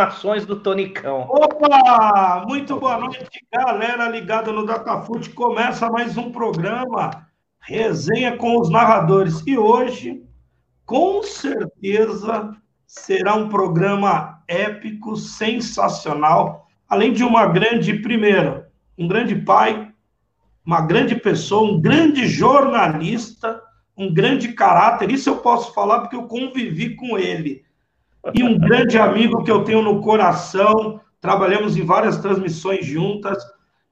informações do Tonicão. Opa! Muito boa noite, galera ligada no Datafute. Começa mais um programa Resenha com os Narradores. E hoje, com certeza, será um programa épico, sensacional, além de uma grande, primeiro, um grande pai, uma grande pessoa, um grande jornalista, um grande caráter. Isso eu posso falar porque eu convivi com ele. E um grande amigo que eu tenho no coração. Trabalhamos em várias transmissões juntas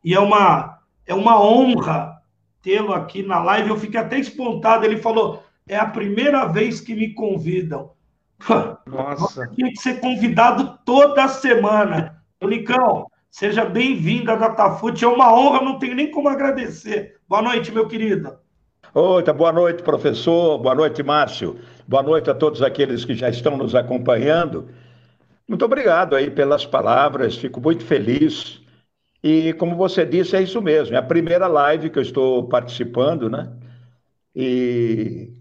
e é uma é uma honra tê-lo aqui na live. Eu fiquei até espontado. Ele falou: é a primeira vez que me convidam. Nossa. Tinha que ser convidado toda semana. Nicão, seja bem-vindo à Datafute. É uma honra, não tenho nem como agradecer. Boa noite, meu querido. Oi, boa noite, professor. Boa noite, Márcio. Boa noite a todos aqueles que já estão nos acompanhando. Muito obrigado aí pelas palavras, fico muito feliz. E como você disse, é isso mesmo, é a primeira live que eu estou participando, né? E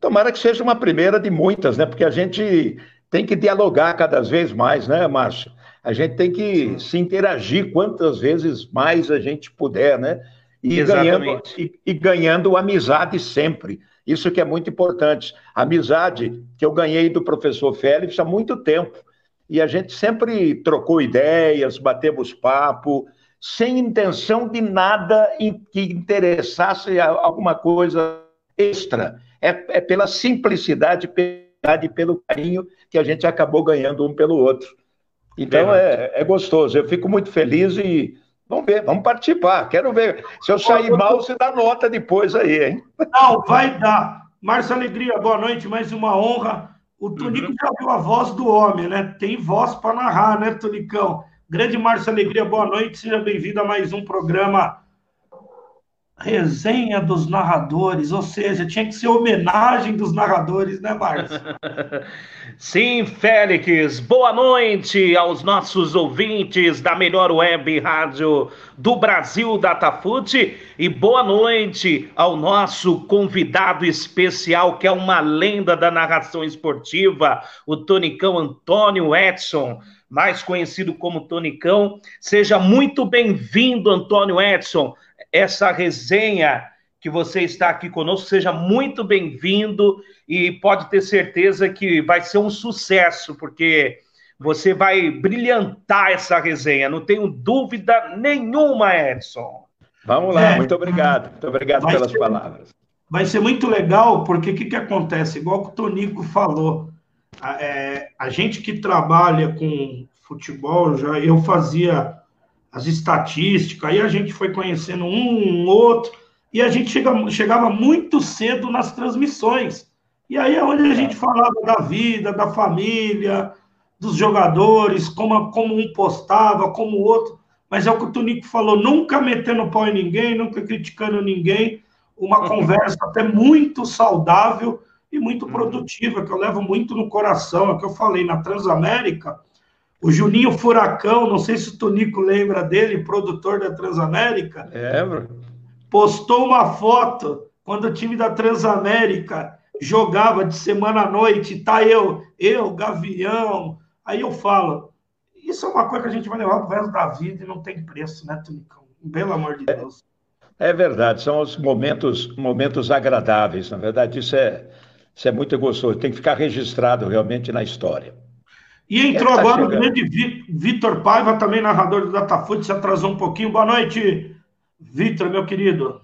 tomara que seja uma primeira de muitas, né? Porque a gente tem que dialogar cada vez mais, né, Márcio? A gente tem que se interagir quantas vezes mais a gente puder, né? E ganhando, e, e ganhando amizade sempre. Isso que é muito importante. Amizade que eu ganhei do professor Félix há muito tempo. E a gente sempre trocou ideias, batemos papo, sem intenção de nada que interessasse alguma coisa extra. É, é pela simplicidade e pelo carinho que a gente acabou ganhando um pelo outro. Então é, é gostoso. Eu fico muito feliz e Vamos ver, vamos participar. Quero ver. Se eu sair mal, você dá nota depois aí, hein? Não, vai dar. Márcio Alegria, boa noite, mais uma honra. O Tonico uhum. já viu a voz do homem, né? Tem voz para narrar, né, Tonicão? Grande Márcio Alegria, boa noite, seja bem-vindo a mais um programa Resenha dos narradores, ou seja, tinha que ser homenagem dos narradores, né, Márcio? Sim, Félix. Boa noite aos nossos ouvintes da melhor web rádio do Brasil, Datafute, e boa noite ao nosso convidado especial, que é uma lenda da narração esportiva, o Tonicão Antônio Edson mais conhecido como Tonicão. Seja muito bem-vindo, Antônio Edson essa resenha que você está aqui conosco. Seja muito bem-vindo e pode ter certeza que vai ser um sucesso, porque você vai brilhantar essa resenha, não tenho dúvida nenhuma, Edson. Vamos lá, é, muito obrigado. Muito obrigado pelas ser, palavras. Vai ser muito legal, porque o que, que acontece? Igual o Tonico falou, a, é, a gente que trabalha com futebol, já eu fazia as estatísticas, aí a gente foi conhecendo um, um outro, e a gente chega, chegava muito cedo nas transmissões. E aí é onde a gente falava da vida, da família, dos jogadores, como, como um postava, como o outro. Mas é o que o Tunico falou, nunca metendo pau em ninguém, nunca criticando ninguém, uma conversa até muito saudável e muito uhum. produtiva, que eu levo muito no coração, é o que eu falei, na Transamérica, o Juninho Furacão, não sei se o Tonico lembra dele, produtor da Transamérica. Lembro. Postou uma foto quando o time da Transamérica jogava de semana à noite, tá eu, eu, Gavião. Aí eu falo, isso é uma coisa que a gente vai levar pro resto da vida e não tem preço, né, Tonicão? Pelo amor de Deus. É, é verdade, são os momentos, momentos agradáveis. Na verdade, isso é, isso é muito gostoso. Tem que ficar registrado realmente na história. E entrou tá agora chegando. o grande Vitor Paiva, também narrador do Datafoot, se atrasou um pouquinho. Boa noite, Vitor, meu querido.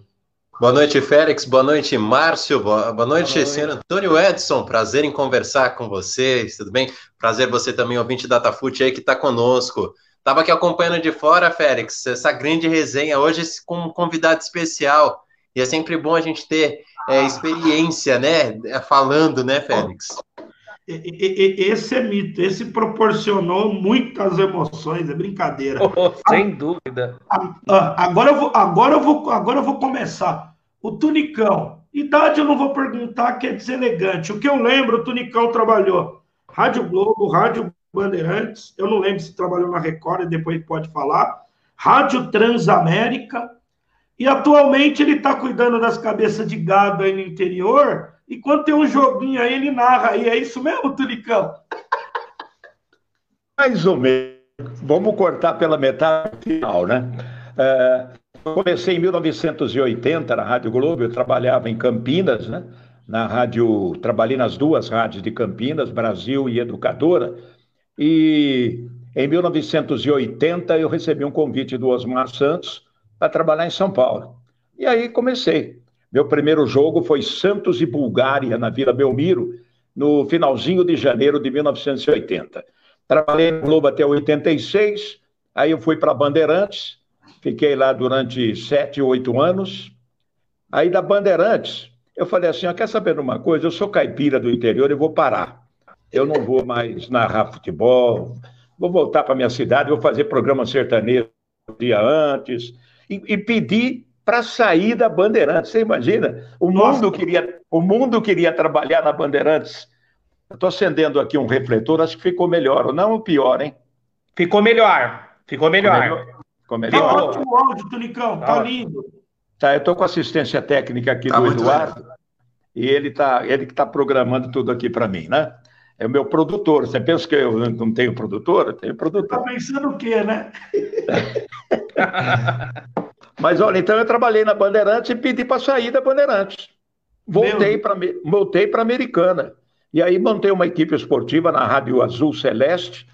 Boa noite, Félix. Boa noite, Márcio. Boa, boa noite, Boa senhor Antônio Edson. Prazer em conversar com vocês, tudo bem? Prazer você também, ouvinte Datafoot aí que está conosco. Estava aqui acompanhando de fora, Félix, essa grande resenha hoje com um convidado especial. E é sempre bom a gente ter é, experiência, né? Falando, né, Félix? Esse é mito, esse proporcionou muitas emoções, é brincadeira. Oh, sem dúvida. Agora eu, vou, agora, eu vou, agora eu vou começar. O Tunicão, idade eu não vou perguntar, que é deselegante. O que eu lembro, o Tunicão trabalhou Rádio Globo, Rádio Bandeirantes, eu não lembro se trabalhou na Record, depois pode falar, Rádio Transamérica, e atualmente ele está cuidando das cabeças de gado aí no interior, e quando tem um joguinho aí, ele narra. E é isso mesmo, Tulicão? Mais ou menos. Vamos cortar pela metade final, né? É, comecei em 1980 na Rádio Globo, eu trabalhava em Campinas, né? Na rádio, trabalhei nas duas rádios de Campinas, Brasil e Educadora, e em 1980 eu recebi um convite do Osmar Santos para trabalhar em São Paulo. E aí comecei. Meu primeiro jogo foi Santos e Bulgária, na Vila Belmiro, no finalzinho de janeiro de 1980. Trabalhei no Globo até 86, aí eu fui para Bandeirantes, fiquei lá durante sete, oito anos. Aí da Bandeirantes, eu falei assim: quer saber de uma coisa? Eu sou caipira do interior e vou parar. Eu não vou mais narrar futebol, vou voltar para minha cidade, vou fazer programa sertanejo um dia antes. E, e pedi para sair da Bandeirantes. Você imagina? O mundo, queria, o mundo queria trabalhar na Bandeirantes Estou acendendo aqui um refletor, acho que ficou melhor, ou não pior, hein? Ficou melhor. Ficou melhor. Ficou melhor. Ficou melhor. Tá ótimo o áudio, Tunicão, tá, tá lindo. Tá, eu estou com assistência técnica aqui tá do Eduardo, bem. e ele tá, ele que está programando tudo aqui para mim, né? É o meu produtor. Você pensa que eu não tenho produtor? Eu tenho produtor. Está pensando o quê, né? Mas olha, então eu trabalhei na Bandeirantes e pedi para sair da Bandeirantes. Voltei para voltei para Americana. E aí montei uma equipe esportiva na Rádio Azul Celeste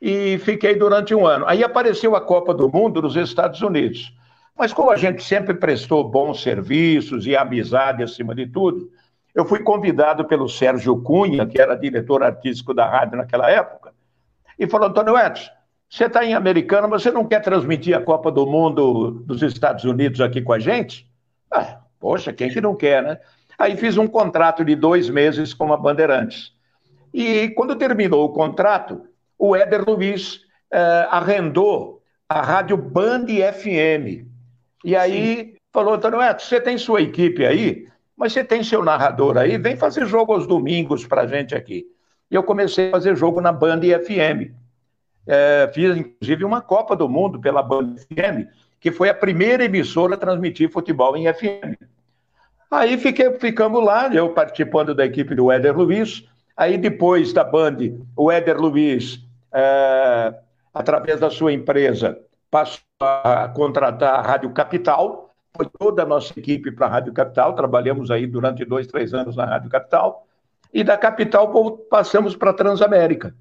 e fiquei durante um ano. Aí apareceu a Copa do Mundo nos Estados Unidos. Mas como a gente sempre prestou bons serviços e amizade acima de tudo, eu fui convidado pelo Sérgio Cunha, que era diretor artístico da rádio naquela época, e falou: Antônio Edson, você está em Americana, você não quer transmitir a Copa do Mundo dos Estados Unidos aqui com a gente? Ah, poxa, quem que não quer, né? Aí fiz um contrato de dois meses com a Bandeirantes. E quando terminou o contrato, o Éder Luiz eh, arrendou a rádio Band FM. E aí Sim. falou, Antônio Edson, você tem sua equipe aí, mas você tem seu narrador aí, vem fazer jogo aos domingos para gente aqui. E eu comecei a fazer jogo na Band FM. É, fiz, inclusive, uma Copa do Mundo pela Band FM, que foi a primeira emissora a transmitir futebol em FM. Aí fiquei, ficamos lá, eu participando da equipe do Éder Luiz. Aí depois da Band, o Éder Luiz, é, através da sua empresa, passou a contratar a Rádio Capital. Foi toda a nossa equipe para a Rádio Capital. Trabalhamos aí durante dois, três anos na Rádio Capital. E da Capital passamos para a Transamérica.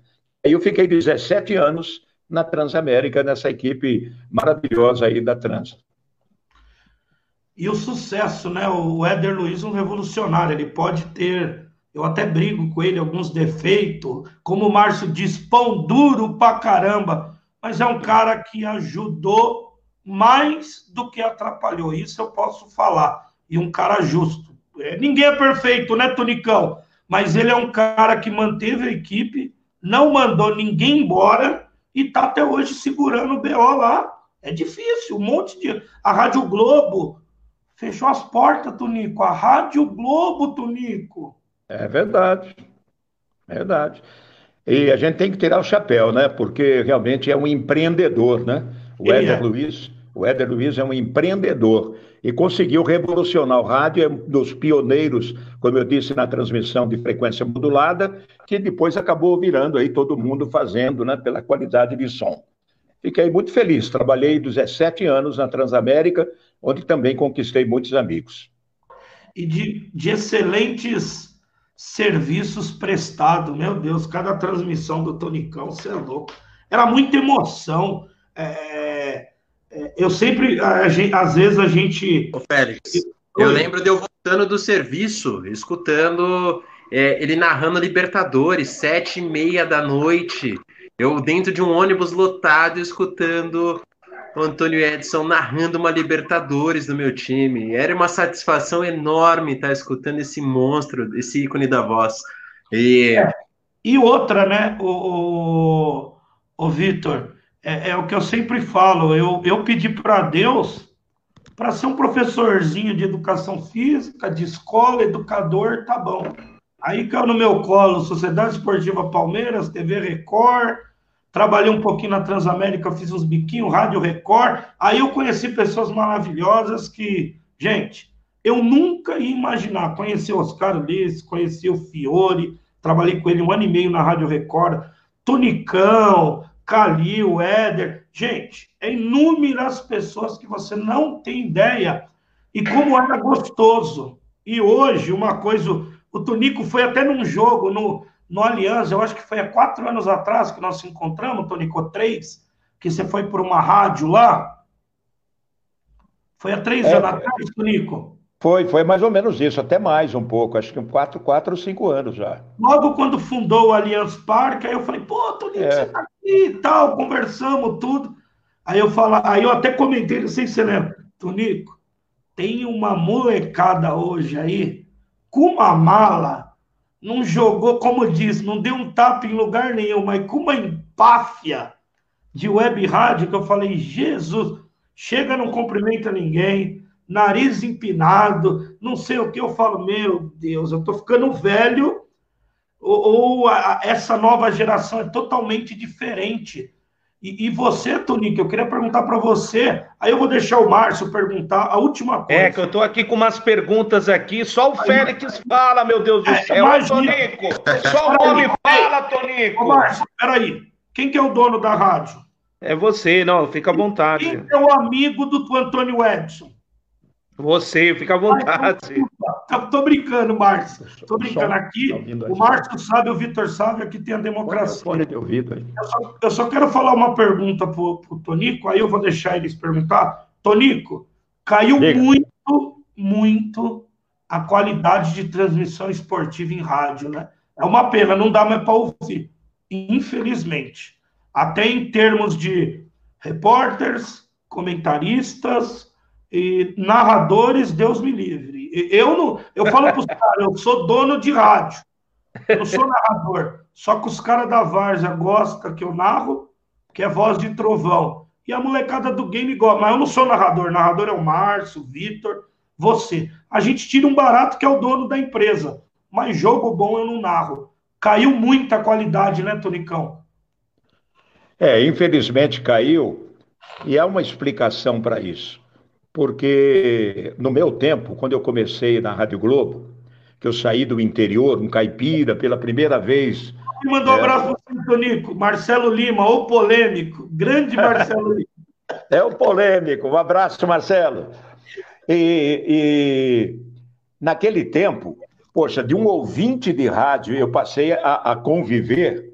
Aí eu fiquei 17 anos na Transamérica, nessa equipe maravilhosa aí da Trans. E o sucesso, né? O Éder Luiz é um revolucionário, ele pode ter, eu até brigo com ele, alguns defeitos, como o Márcio diz, pão duro pra caramba, mas é um cara que ajudou mais do que atrapalhou, isso eu posso falar, e um cara justo. É, ninguém é perfeito, né, Tonicão? Mas ele é um cara que manteve a equipe, não mandou ninguém embora e tá até hoje segurando o BO lá. É difícil, um monte de. A Rádio Globo, Fechou as portas, Tonico. A Rádio Globo, Tonico. É verdade. Verdade. E a gente tem que tirar o chapéu, né? Porque realmente é um empreendedor, né? O Ele Éder é. Luiz, o Éder Luiz é um empreendedor e conseguiu revolucionar o rádio, é um dos pioneiros, como eu disse, na transmissão de frequência modulada, que depois acabou virando aí todo mundo fazendo, né? Pela qualidade de som. Fiquei muito feliz. Trabalhei 17 anos na Transamérica, onde também conquistei muitos amigos. E de, de excelentes serviços prestados, meu Deus, cada transmissão do Tonicão, você é louco. Era muita emoção. É, eu sempre, a, a, às vezes a gente. Ô, Félix, eu lembro de eu voltando do serviço, escutando é, ele narrando Libertadores, sete e meia da noite. Eu dentro de um ônibus lotado, escutando o Antônio Edson narrando uma Libertadores do meu time. Era uma satisfação enorme estar escutando esse monstro, esse ícone da voz. E, é. e outra, né, o, o, o Vitor, é, é, o que eu sempre falo. Eu, eu pedi para Deus para ser um professorzinho de educação física, de escola, educador, tá bom. Aí caiu no meu colo Sociedade Esportiva Palmeiras, TV Record, trabalhei um pouquinho na Transamérica, fiz uns biquinhos, Rádio Record. Aí eu conheci pessoas maravilhosas que, gente, eu nunca ia imaginar. Conheci o Oscar Liz, conheci o Fiore, trabalhei com ele um ano e meio na Rádio Record. Tunicão, Calil, Éder. Gente, é inúmeras pessoas que você não tem ideia. E como era gostoso. E hoje, uma coisa. O Tonico foi até num jogo no, no Aliança, eu acho que foi há quatro anos atrás que nós nos encontramos, Tonico, três, que você foi por uma rádio lá. Foi há três é, anos atrás, Tonico? Foi, foi mais ou menos isso, até mais um pouco, acho que quatro, quatro ou cinco anos já. Logo quando fundou o Allianz Parque, aí eu falei, pô, Tonico, é. você tá e tal, conversamos tudo. Aí eu falo, aí eu até comentei, não sei se você lembra, Tonico, tem uma molecada hoje aí, com uma mala, não jogou, como diz, não deu um tapa em lugar nenhum, mas com uma empáfia de web rádio que eu falei, Jesus, chega, não cumprimenta ninguém, nariz empinado, não sei o que, eu falo, meu Deus, eu tô ficando velho, ou, ou a, essa nova geração é totalmente diferente. E, e você, Tonico, eu queria perguntar para você, aí eu vou deixar o Márcio perguntar a última coisa. É, que eu tô aqui com umas perguntas aqui, só o Félix fala, meu Deus do é, céu. Imagina... Tonico, só o nome fala, Tonico. Ô, Márcio, peraí, quem que é o dono da rádio? É você, não, fica à vontade. Quem é o amigo do Antônio Edson? Você, fica à vontade. Ai, tô brincando, Márcio. Tô brincando aqui. Tá o Márcio sabe, o Vitor sabe, aqui tem a democracia. Fone de ouvido aí. Eu só, eu só quero falar uma pergunta pro, pro Tonico, aí eu vou deixar eles perguntar. Tonico, caiu Diga. muito, muito a qualidade de transmissão esportiva em rádio, né? É uma pena, não dá mais para ouvir. Infelizmente. Até em termos de repórteres, comentaristas, e narradores, Deus me livre. Eu não, eu falo para os caras, eu sou dono de rádio, eu sou narrador. Só que os caras da Várzea gostam que eu narro, que é voz de trovão. E a molecada do game gosta, mas eu não sou narrador. Narrador é o Márcio, o Vitor, você. A gente tira um barato que é o dono da empresa, mas jogo bom eu não narro. Caiu muita qualidade, né, Tonicão? É, infelizmente caiu, e há uma explicação para isso porque no meu tempo, quando eu comecei na Rádio Globo, que eu saí do interior, um caipira, pela primeira vez. Me mandou um é... abraço para o Tonico, Marcelo Lima, o polêmico, grande Marcelo Lima. É o polêmico, um abraço, Marcelo. E, e, naquele tempo, poxa, de um ouvinte de rádio, eu passei a, a conviver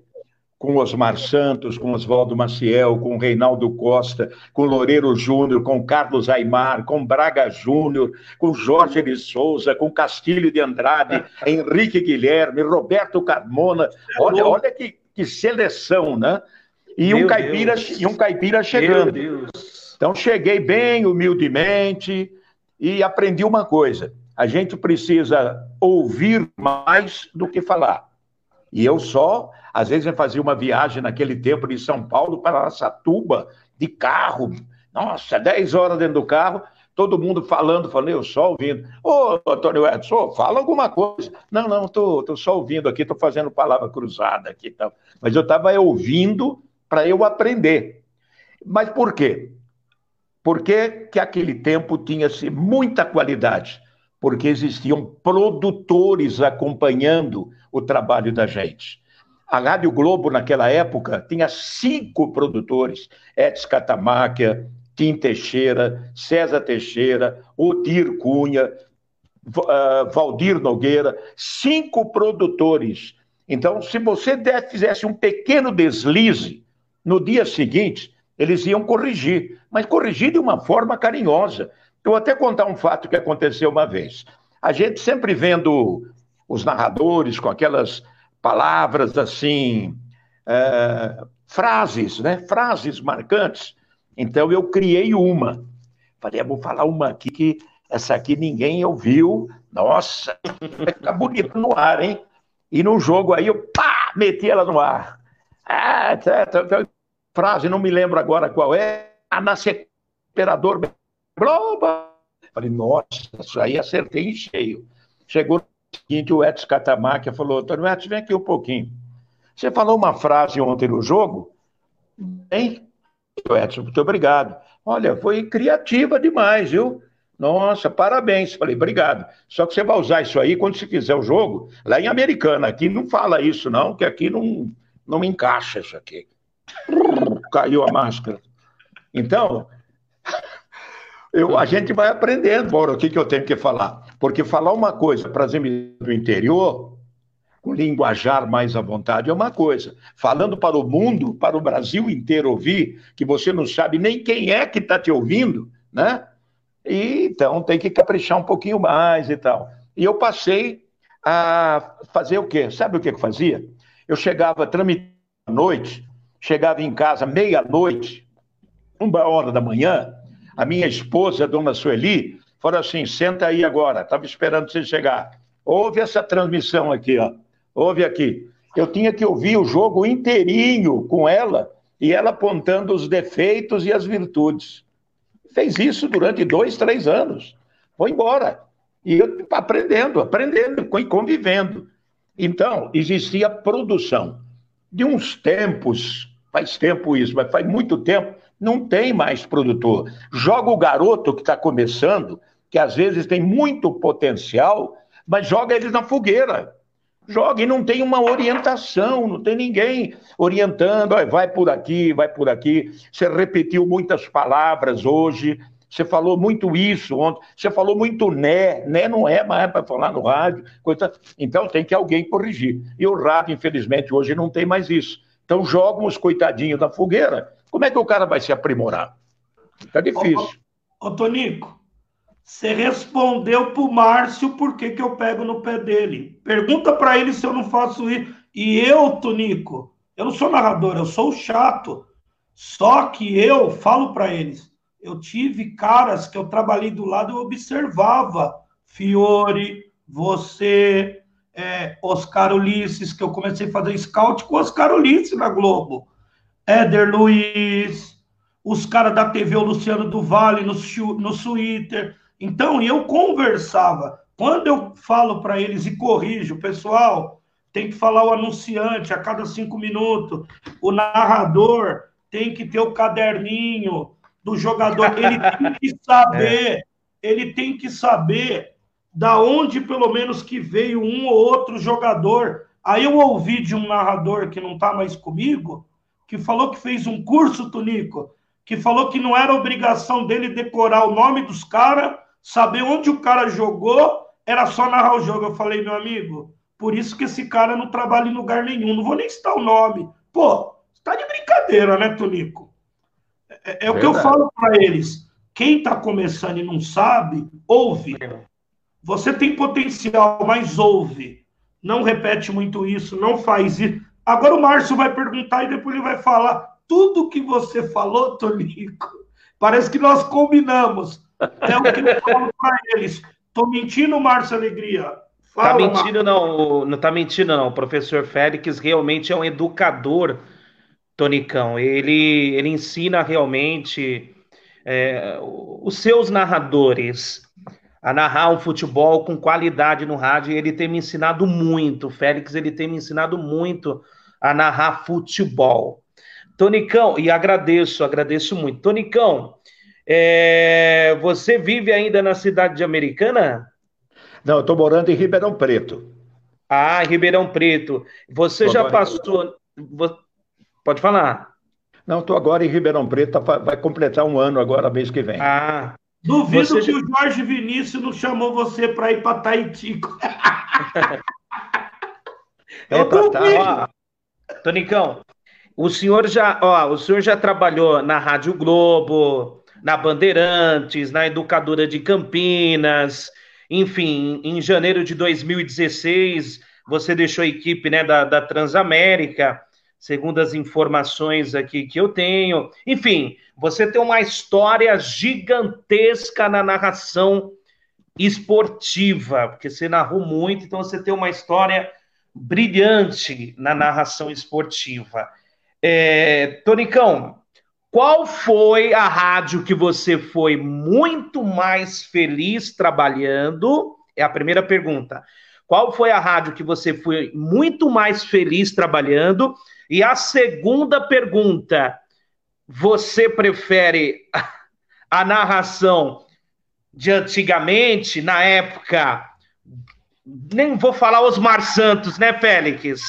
com Osmar Santos, com Oswaldo Maciel, com Reinaldo Costa, com Loureiro Júnior, com Carlos Aymar, com Braga Júnior, com Jorge de Souza, com Castilho de Andrade, Henrique Guilherme, Roberto Carmona. Olha, olha que, que seleção, né? E um, caipira, e um caipira chegando. Então, cheguei bem humildemente e aprendi uma coisa: a gente precisa ouvir mais do que falar. E eu só às vezes eu fazia uma viagem naquele tempo de São Paulo para Satuba, de carro. Nossa, 10 horas dentro do carro, todo mundo falando, falando, eu só ouvindo. Ô, Antônio Edson, fala alguma coisa. Não, não, tô, tô só ouvindo aqui, tô fazendo palavra cruzada aqui tal. Mas eu estava ouvindo para eu aprender. Mas por quê? Porque que aquele tempo tinha-se muita qualidade? Porque existiam produtores acompanhando o trabalho da gente. A Rádio Globo, naquela época, tinha cinco produtores: Edson Catamáquia, Tim Teixeira, César Teixeira, Odir Cunha, uh, Valdir Nogueira, cinco produtores. Então, se você der, fizesse um pequeno deslize, no dia seguinte, eles iam corrigir, mas corrigir de uma forma carinhosa. Eu vou até contar um fato que aconteceu uma vez. A gente sempre vendo os narradores com aquelas palavras assim, é, frases, né? Frases marcantes. Então eu criei uma. Falei, ah, vou falar uma aqui que essa aqui ninguém ouviu. Nossa, vai ficar bonito no ar, hein? E no jogo aí eu pá, meti ela no ar. Ah, tá, tá, tá. frase, não me lembro agora qual é. Ah, nasce imperador. Falei, nossa, isso aí acertei em cheio. Chegou seguinte, o Edson Catamarca falou, Antônio Edson, vem aqui um pouquinho. Você falou uma frase ontem no jogo, hein? Edson, muito obrigado. Olha, foi criativa demais, viu? Nossa, parabéns. Falei, obrigado. Só que você vai usar isso aí quando você fizer o jogo lá em Americana. Aqui não fala isso, não, que aqui não, não me encaixa isso aqui. Caiu a máscara. Então, eu, a gente vai aprendendo, Bora, o que, que eu tenho que falar. Porque falar uma coisa para as emissoras do interior, com linguajar mais à vontade, é uma coisa. Falando para o mundo, para o Brasil inteiro ouvir, que você não sabe nem quem é que está te ouvindo, né? E, então tem que caprichar um pouquinho mais e tal. E eu passei a fazer o quê? Sabe o que eu fazia? Eu chegava tramitando à noite, chegava em casa meia-noite, uma hora da manhã, a minha esposa, a dona Sueli, falou assim: senta aí agora, estava esperando você chegar. Ouve essa transmissão aqui, ó. Ouve aqui. Eu tinha que ouvir o jogo inteirinho com ela e ela apontando os defeitos e as virtudes. Fez isso durante dois, três anos. Foi embora. E eu aprendendo, aprendendo, convivendo. Então, existia produção. De uns tempos, faz tempo isso, mas faz muito tempo, não tem mais produtor. Joga o garoto que está começando, que às vezes tem muito potencial, mas joga ele na fogueira. Joga e não tem uma orientação, não tem ninguém orientando, vai por aqui, vai por aqui. Você repetiu muitas palavras hoje, você falou muito isso ontem, você falou muito né, né não é mais para falar no rádio, coisa... então tem que alguém corrigir. E o rádio, infelizmente, hoje não tem mais isso. Então jogam os coitadinhos da fogueira. Como é que o cara vai se aprimorar? Fica difícil. Ô, ô, Tonico, você respondeu para o Márcio por que, que eu pego no pé dele. Pergunta para ele se eu não faço isso. E eu, Tonico, eu não sou narrador, eu sou chato. Só que eu falo para eles, eu tive caras que eu trabalhei do lado, eu observava. Fiore, você, é, Oscar Ulisses, que eu comecei a fazer scout com Oscar Ulisses na Globo. Éder Luiz, os caras da TV, o Luciano do no, no Twitter. Então, eu conversava. Quando eu falo para eles e corrijo, pessoal, tem que falar o anunciante a cada cinco minutos, o narrador tem que ter o caderninho, do jogador. Ele tem que saber, é. ele tem que saber da onde pelo menos que veio um ou outro jogador. Aí eu ouvi de um narrador que não está mais comigo, que falou que fez um curso, Tonico, que falou que não era obrigação dele decorar o nome dos caras, saber onde o cara jogou, era só narrar o jogo. Eu falei, meu amigo, por isso que esse cara não trabalha em lugar nenhum, não vou nem citar o nome. Pô, tá de brincadeira, né, Tonico? É, é o que eu falo para eles. Quem está começando e não sabe, ouve. Você tem potencial, mas ouve. Não repete muito isso, não faz isso. Agora o Márcio vai perguntar e depois ele vai falar tudo que você falou, Tonico. Parece que nós combinamos. É o que eu falo para eles. Tô mentindo, Márcio Alegria. Fala, tá mentindo, não. Não tá mentindo, não. O professor Félix realmente é um educador Tonicão. Ele, ele ensina realmente é, os seus narradores a narrar um futebol com qualidade no rádio. Ele tem me ensinado muito, Félix, ele tem me ensinado muito a narrar futebol. Tonicão, e agradeço, agradeço muito. Tonicão, é, você vive ainda na cidade de Americana? Não, eu estou morando em Ribeirão Preto. Ah, Ribeirão Preto. Você já passou. Pode falar. Não, estou agora em Ribeirão Preto, tá vai completar um ano agora, mês que vem. Ah. Duvido você... que o Jorge Vinícius não chamou você para ir para Taitico. é, tá, Tonicão, o senhor já, ó, o senhor já trabalhou na Rádio Globo, na Bandeirantes, na Educadora de Campinas, enfim, em janeiro de 2016 você deixou a equipe né, da, da Transamérica segundo as informações aqui que eu tenho. Enfim, você tem uma história gigantesca na narração esportiva, porque você narrou muito, então você tem uma história brilhante na narração esportiva. É, Tonicão, qual foi a rádio que você foi muito mais feliz trabalhando? É a primeira pergunta. Qual foi a rádio que você foi muito mais feliz trabalhando? E a segunda pergunta: você prefere a narração de antigamente, na época? Nem vou falar Osmar Santos, né, Félix?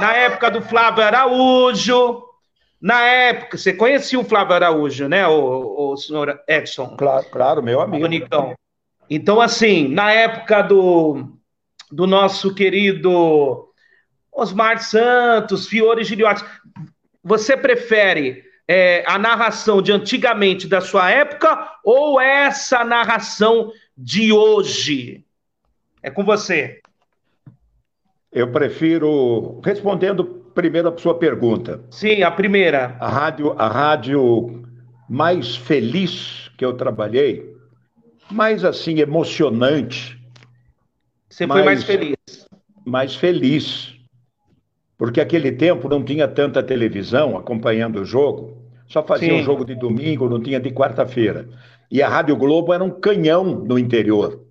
na época do Flávio Araújo, na época, você conhecia o Flávio Araújo, né, o, o senhor Edson? Claro, claro, meu amigo. Bonicão. Então, assim, na época do, do nosso querido Osmar Santos, Fiore Giliotti, você prefere é, a narração de antigamente da sua época ou essa narração de hoje? É com você. Eu prefiro, respondendo primeiro a sua pergunta. Sim, a primeira. A rádio, a rádio mais feliz que eu trabalhei, mais assim emocionante. Você mais, foi mais feliz. Mais feliz. Porque aquele tempo não tinha tanta televisão acompanhando o jogo, só fazia o um jogo de domingo, não tinha de quarta-feira. E a Rádio Globo era um canhão no interior.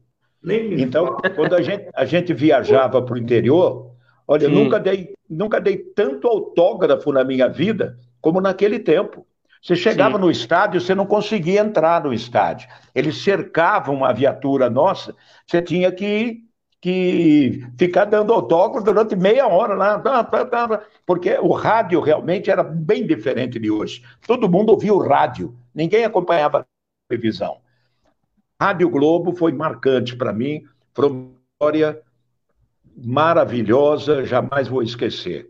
Então, quando a gente, a gente viajava para o interior, olha, eu nunca dei nunca dei tanto autógrafo na minha vida como naquele tempo. Você chegava Sim. no estádio, você não conseguia entrar no estádio. Eles cercavam uma viatura nossa, você tinha que, que ficar dando autógrafo durante meia hora lá, porque o rádio realmente era bem diferente de hoje. Todo mundo ouvia o rádio, ninguém acompanhava a televisão. Rádio Globo foi marcante para mim, foi uma história maravilhosa, jamais vou esquecer.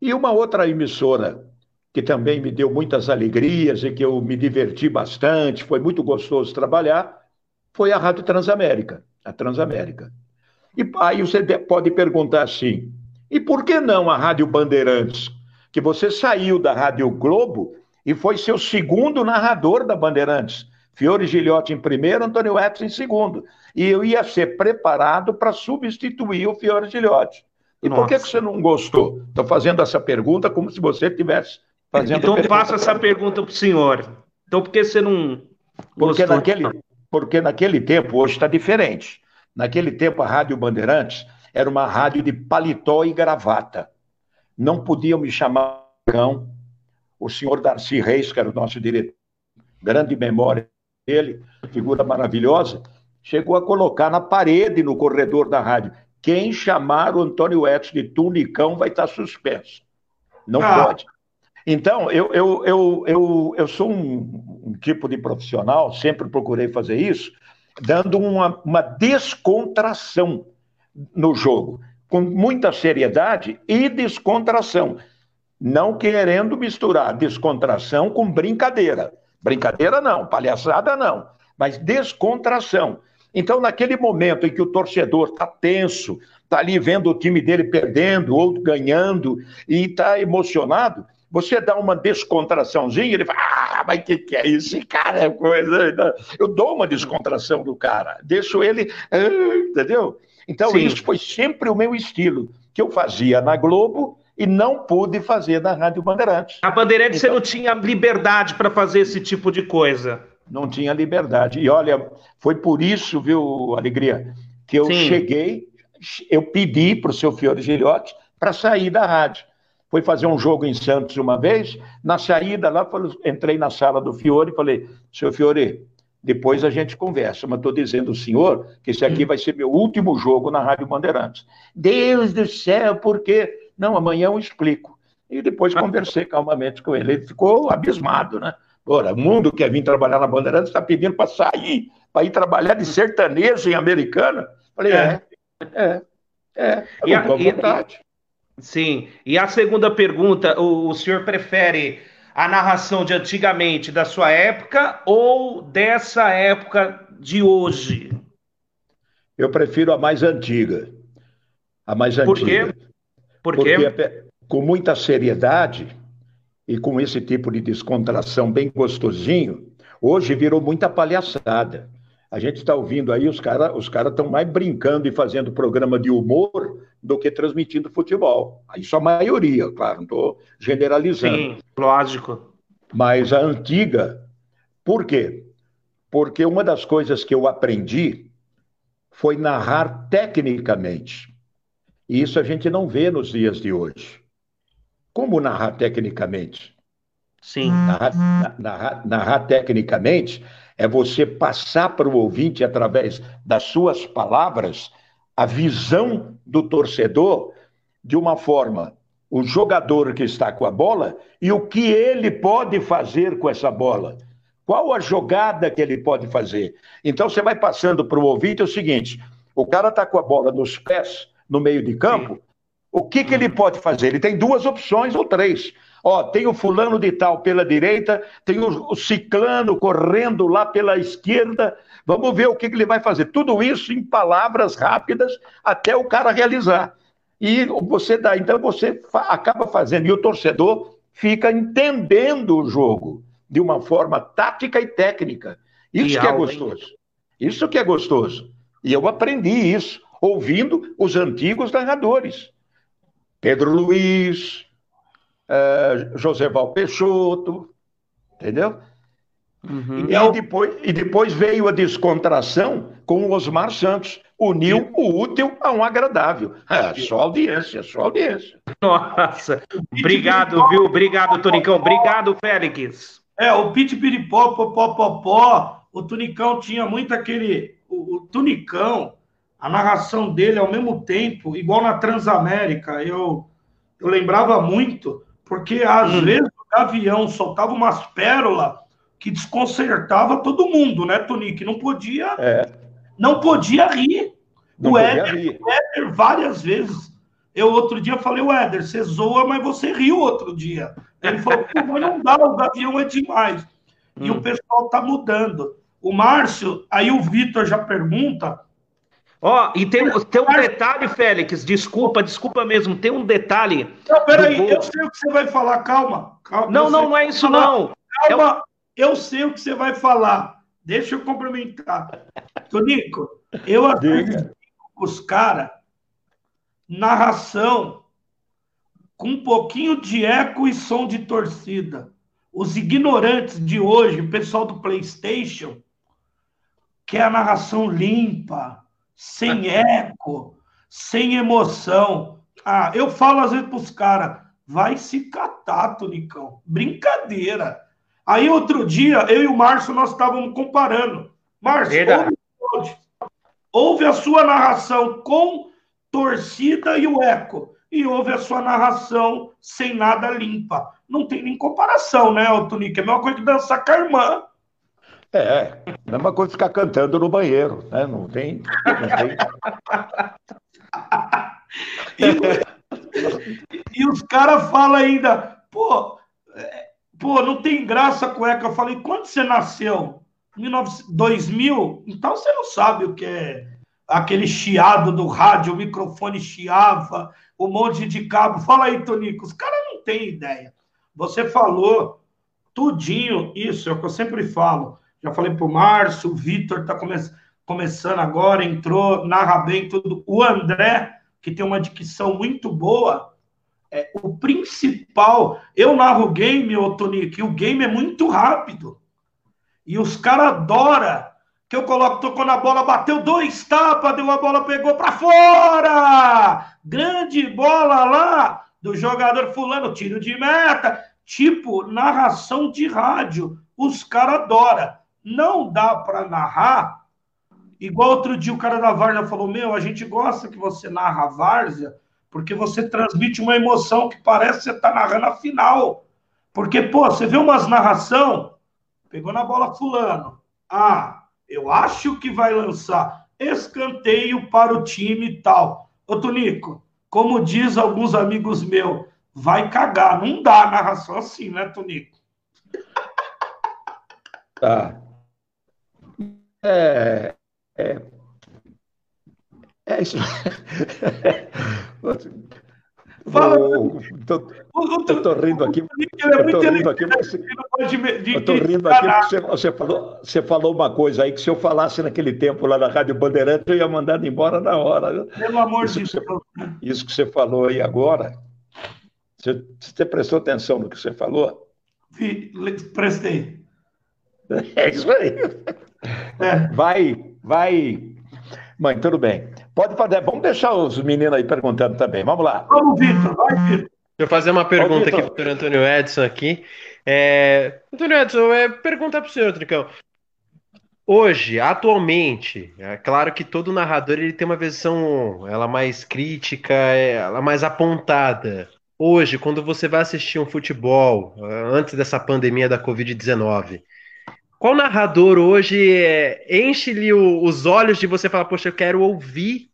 E uma outra emissora que também me deu muitas alegrias e que eu me diverti bastante, foi muito gostoso trabalhar, foi a Rádio Transamérica, a Transamérica. E aí você pode perguntar assim: e por que não a Rádio Bandeirantes? Que você saiu da Rádio Globo e foi seu segundo narrador da Bandeirantes. Fiore Gilhote em primeiro, Antônio Edson em segundo. E eu ia ser preparado para substituir o Fiore Gilhote. E Nossa. por que, que você não gostou? Estou fazendo essa pergunta como se você estivesse fazendo Então faça essa pergunta para o senhor. Então por que você não porque naquele, porque naquele tempo, hoje está diferente. Naquele tempo, a Rádio Bandeirantes era uma rádio de paletó e gravata. Não podiam me chamar. O senhor Darcy Reis, que era o nosso diretor, grande memória dele, figura maravilhosa, chegou a colocar na parede no corredor da rádio. Quem chamar o Antônio Edson de tunicão vai estar suspenso. Não ah. pode. Então, eu, eu, eu, eu, eu sou um, um, tipo de profissional, sempre procurei fazer isso, dando uma, uma descontração no jogo, com muita seriedade e descontração, não querendo misturar descontração com brincadeira. Brincadeira não, palhaçada não, mas descontração. Então, naquele momento em que o torcedor está tenso, está ali vendo o time dele perdendo, outro ganhando, e está emocionado, você dá uma descontraçãozinha, ele fala, ah, mas o que, que é isso? Cara, é coisa. Eu dou uma descontração do cara, deixo ele, ah, entendeu? Então, Sim. isso foi sempre o meu estilo, que eu fazia na Globo e não pude fazer na Rádio Bandeirantes. A Bandeirantes então, você não tinha liberdade para fazer esse tipo de coisa. Não tinha liberdade. E olha, foi por isso, viu, Alegria, que eu Sim. cheguei, eu pedi para o seu Fiore Gilhote para sair da rádio. Foi fazer um jogo em Santos uma vez, na saída lá, entrei na sala do Fiore e falei, seu Fiore, depois a gente conversa, mas estou dizendo ao senhor que esse aqui vai ser meu último jogo na Rádio Bandeirantes. Deus do céu, por quê? Não, amanhã eu explico. E depois conversei calmamente com ele. Ele ficou abismado, né? Ora, o mundo quer vir trabalhar na Bandeirantes está pedindo para sair, para ir trabalhar de sertanejo em americana. Falei, é, é, é. é e a, vontade. E, sim. E a segunda pergunta, o, o senhor prefere a narração de antigamente, da sua época, ou dessa época de hoje? Eu prefiro a mais antiga. A mais Por antiga. Por quê? Porque com muita seriedade e com esse tipo de descontração bem gostosinho, hoje virou muita palhaçada. A gente está ouvindo aí, os caras os cara estão mais brincando e fazendo programa de humor do que transmitindo futebol. Isso a maioria, claro, não estou generalizando. Sim, lógico. Mas a antiga, por quê? Porque uma das coisas que eu aprendi foi narrar tecnicamente. E isso a gente não vê nos dias de hoje. Como narrar tecnicamente? Sim. Narrar, narrar, narrar tecnicamente é você passar para o ouvinte, através das suas palavras, a visão do torcedor de uma forma o jogador que está com a bola e o que ele pode fazer com essa bola. Qual a jogada que ele pode fazer? Então você vai passando para o ouvinte o seguinte: o cara está com a bola nos pés, no meio de campo, Sim. o que, que ele pode fazer? Ele tem duas opções ou três. Ó, tem o fulano de tal pela direita, tem o, o ciclano correndo lá pela esquerda. Vamos ver o que, que ele vai fazer. Tudo isso em palavras rápidas até o cara realizar. E você dá, então você acaba fazendo, e o torcedor fica entendendo o jogo de uma forma tática e técnica. Isso e que é gostoso. Isso que é gostoso. E eu aprendi isso ouvindo os antigos narradores. Pedro Luiz, uh, José Val Peixoto, entendeu? Uhum. E, depois, e depois veio a descontração com o Osmar Santos. Uniu o útil a um agradável. É, só audiência, só audiência. Nossa, obrigado, viu? Obrigado, Tonicão. Obrigado, Félix. É, o Pit Piripó, popó, popó, o Tunicão tinha muito aquele. O, o, Tunicão, a narração dele ao mesmo tempo, igual na Transamérica, eu, eu lembrava muito, porque às hum. vezes o Gavião soltava umas pérolas que desconcertava todo mundo, né, Tonique? Não podia, é. não podia rir. Não o, Éder, rir. o Éder, várias vezes. Eu outro dia falei, o Éder, você zoa, mas você riu outro dia. Ele falou, mas não dá, o Gavião é demais. E hum. o pessoal tá mudando. O Márcio, aí o Vitor já pergunta. Ó, oh, e tem, tem um detalhe, Félix, desculpa, desculpa mesmo, tem um detalhe. Não, peraí, eu sei o que você vai falar, calma. calma não, não, não é isso, não. Calma, eu sei o que você vai falar. Deixa eu complementar. Tonico, eu assisto os caras, narração, com um pouquinho de eco e som de torcida. Os ignorantes de hoje, o pessoal do PlayStation, quer a narração limpa, sem eco, sem emoção. Ah, eu falo às vezes para os caras, vai se catar, Tonicão. Brincadeira. Aí outro dia, eu e o Márcio, nós estávamos comparando. Márcio, ouve, ouve, a sua narração com torcida e o eco. E ouve a sua narração sem nada limpa. Não tem nem comparação, né, Tonique? É a mesma coisa que dançar com a irmã. É, é, mesma coisa ficar cantando no banheiro, né? Não tem. Não tem... e, e, os caras falam ainda, pô, Pô, não tem graça cueca. Eu falei, quando você nasceu? 2000? Então você não sabe o que é aquele chiado do rádio, o microfone chiava, um monte de cabo. Fala aí, Tonico, os caras não têm ideia. Você falou tudinho isso, é o que eu sempre falo. Já falei pro Márcio, o Vitor tá come começando agora, entrou, narra bem tudo. O André, que tem uma dicção muito boa, é, o principal. Eu narro game, ô Tony, que o game é muito rápido. E os caras adoram que eu coloco, tocou na bola, bateu dois tapas, deu a bola, pegou para fora! Grande bola lá do jogador fulano, tiro de meta, tipo narração de rádio. Os caras adoram. Não dá para narrar. Igual outro dia o cara da Várzea falou: Meu, a gente gosta que você narra a Várzea, porque você transmite uma emoção que parece que você está narrando a final. Porque, pô, você vê umas narração, pegou na bola fulano. Ah, eu acho que vai lançar escanteio para o time e tal. Ô, Tonico, como diz alguns amigos meus, vai cagar. Não dá narração assim, né, Tonico? Tá. É, é, é isso. Fala. Tô, eu tô rindo aqui. Eu tô rindo aqui. Você, eu tô rindo aqui porque você, falou, você falou uma coisa aí que se eu falasse naquele tempo lá na Rádio Bandeirante, eu ia mandar embora na hora. Pelo amor de Deus. Isso que você falou aí agora, você, você prestou atenção no que você falou? Prestei. É isso aí. É. Vai, vai. Mãe, tudo bem. Pode fazer. Vamos deixar os meninos aí perguntando também. Vamos lá. Vamos, Vitor. Vai, Vitor. Deixa eu fazer uma pergunta aqui para o Antônio Edson aqui. É... Antônio Edson, é... pergunta para o senhor, Tricão. Hoje, atualmente, é claro que todo narrador ele tem uma visão ela mais crítica, ela mais apontada hoje, quando você vai assistir um futebol, ah, antes dessa pandemia da Covid-19, qual narrador hoje é, enche-lhe os olhos de você falar, poxa, eu quero ouvir,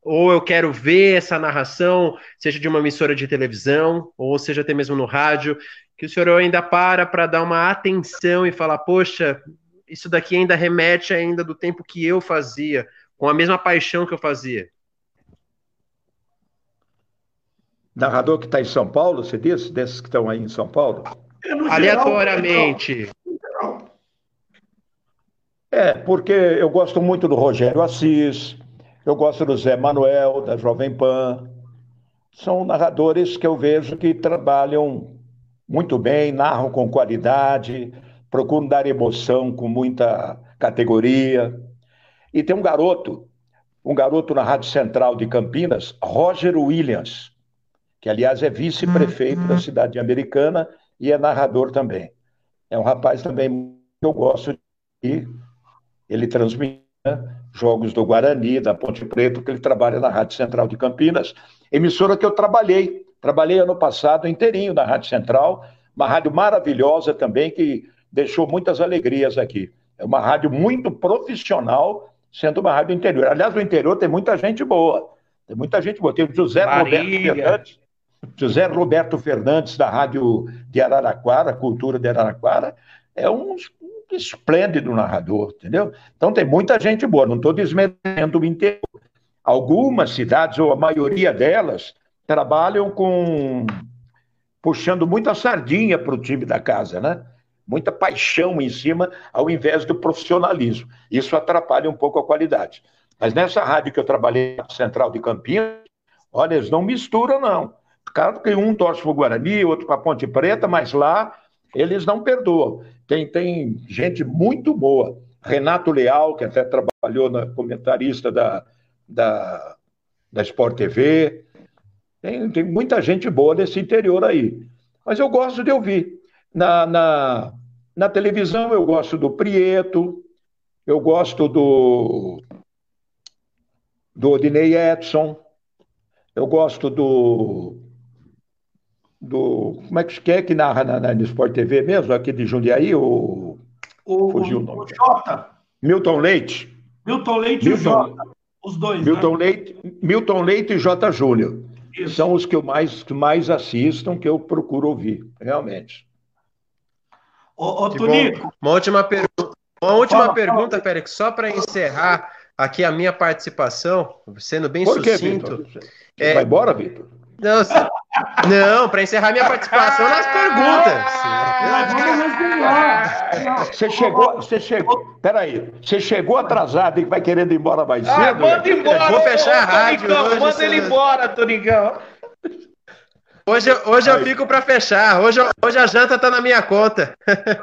ou eu quero ver essa narração, seja de uma emissora de televisão, ou seja até mesmo no rádio, que o senhor ainda para para dar uma atenção e falar, poxa, isso daqui ainda remete ainda do tempo que eu fazia, com a mesma paixão que eu fazia. Narrador que está em São Paulo, você disse? Desses que estão aí em São Paulo? É, Aleatoriamente. É, porque eu gosto muito do Rogério Assis, eu gosto do Zé Manuel, da Jovem Pan. São narradores que eu vejo que trabalham muito bem, narram com qualidade, procuram dar emoção com muita categoria. E tem um garoto, um garoto na Rádio Central de Campinas, Roger Williams que aliás é vice-prefeito da uhum. cidade americana e é narrador também. É um rapaz também que eu gosto de ele transmite jogos do Guarani, da Ponte Preta, que ele trabalha na Rádio Central de Campinas, emissora que eu trabalhei. Trabalhei ano passado inteirinho na Rádio Central, uma rádio maravilhosa também, que deixou muitas alegrias aqui. É uma rádio muito profissional, sendo uma rádio interior. Aliás, no interior tem muita gente boa. Tem muita gente boa. Tem o José Maria. Roberto Fernandes, José Roberto Fernandes, da Rádio de Araraquara, Cultura de Araraquara, é um esplêndido narrador, entendeu? Então tem muita gente boa, não estou desmerecendo o interior. Algumas cidades, ou a maioria delas, trabalham com. puxando muita sardinha para o time da casa, né? Muita paixão em cima, ao invés do profissionalismo. Isso atrapalha um pouco a qualidade. Mas nessa rádio que eu trabalhei, Central de Campinas, olha, eles não misturam, não. Claro que um torce para o Guarani, outro para a Ponte Preta, mas lá eles não perdoam. Tem, tem gente muito boa. Renato Leal, que até trabalhou na comentarista da, da, da Sport TV. Tem, tem muita gente boa nesse interior aí. Mas eu gosto de ouvir. Na, na, na televisão eu gosto do Prieto, eu gosto do, do Odinei Edson, eu gosto do do. Como é que é que narra na, na, no Sport TV mesmo, aqui de Jundiaí? O, o, Fugiu o nome. O Jota. Milton Leite. Milton Leite Milton, e o Jota. Os dois. Milton, né? Leite, Milton Leite e Jota Júnior. Isso. São os que eu mais, que mais assistam, que eu procuro ouvir, realmente. Ô, ô Tunico. Uma última pergunta. Uma última fala, pergunta, fala. Pérez, só para encerrar aqui a minha participação, sendo bem Por sucinto. Quê, é... Vai embora, Vitor? Não, não para encerrar minha participação nas perguntas. Você chegou, você chegou, peraí, você chegou atrasado e vai querendo ir embora mais ah, cedo? Ah, manda embora, vou fechar a rádio. Tonicão, hoje, manda ele embora, Tonicão. Hoje, hoje eu fico para fechar. Hoje, hoje a janta tá na minha conta.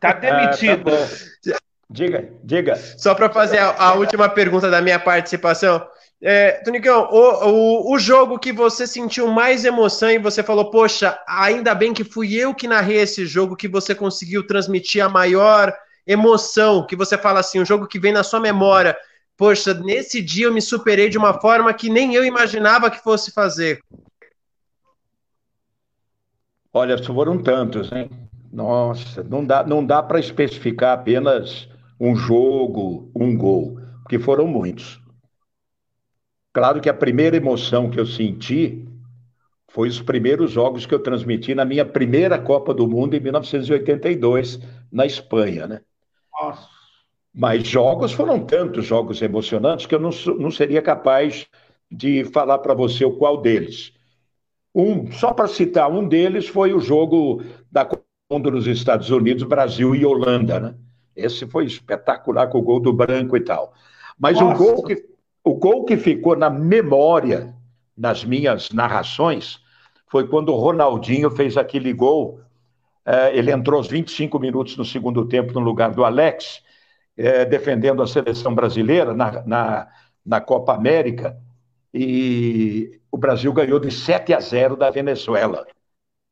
Tá demitido. Ah, tá diga, diga. Só para fazer a, a última pergunta da minha participação. É, Tonicão, o, o, o, jogo que você sentiu mais emoção e você falou, poxa, ainda bem que fui eu que narrei esse jogo, que você conseguiu transmitir a maior emoção, que você fala assim, um jogo que vem na sua memória. Poxa, nesse dia eu me superei de uma forma que nem eu imaginava que fosse fazer. Olha, foram tantos, hein? Nossa, não dá, não dá para especificar apenas um jogo, um gol, porque foram muitos. Claro que a primeira emoção que eu senti foi os primeiros jogos que eu transmiti na minha primeira Copa do Mundo em 1982, na Espanha, né? Nossa. Mas jogos foram tantos jogos emocionantes que eu não, não seria capaz de falar para você o qual deles. Um, só para citar um deles foi o jogo da Copa do Mundo nos Estados Unidos, Brasil e Holanda, né? Esse foi espetacular com o gol do branco e tal. Mas Nossa. o gol que o gol que ficou na memória nas minhas narrações foi quando o Ronaldinho fez aquele gol. É, ele entrou aos 25 minutos no segundo tempo no lugar do Alex, é, defendendo a seleção brasileira na, na, na Copa América. E o Brasil ganhou de 7 a 0 da Venezuela.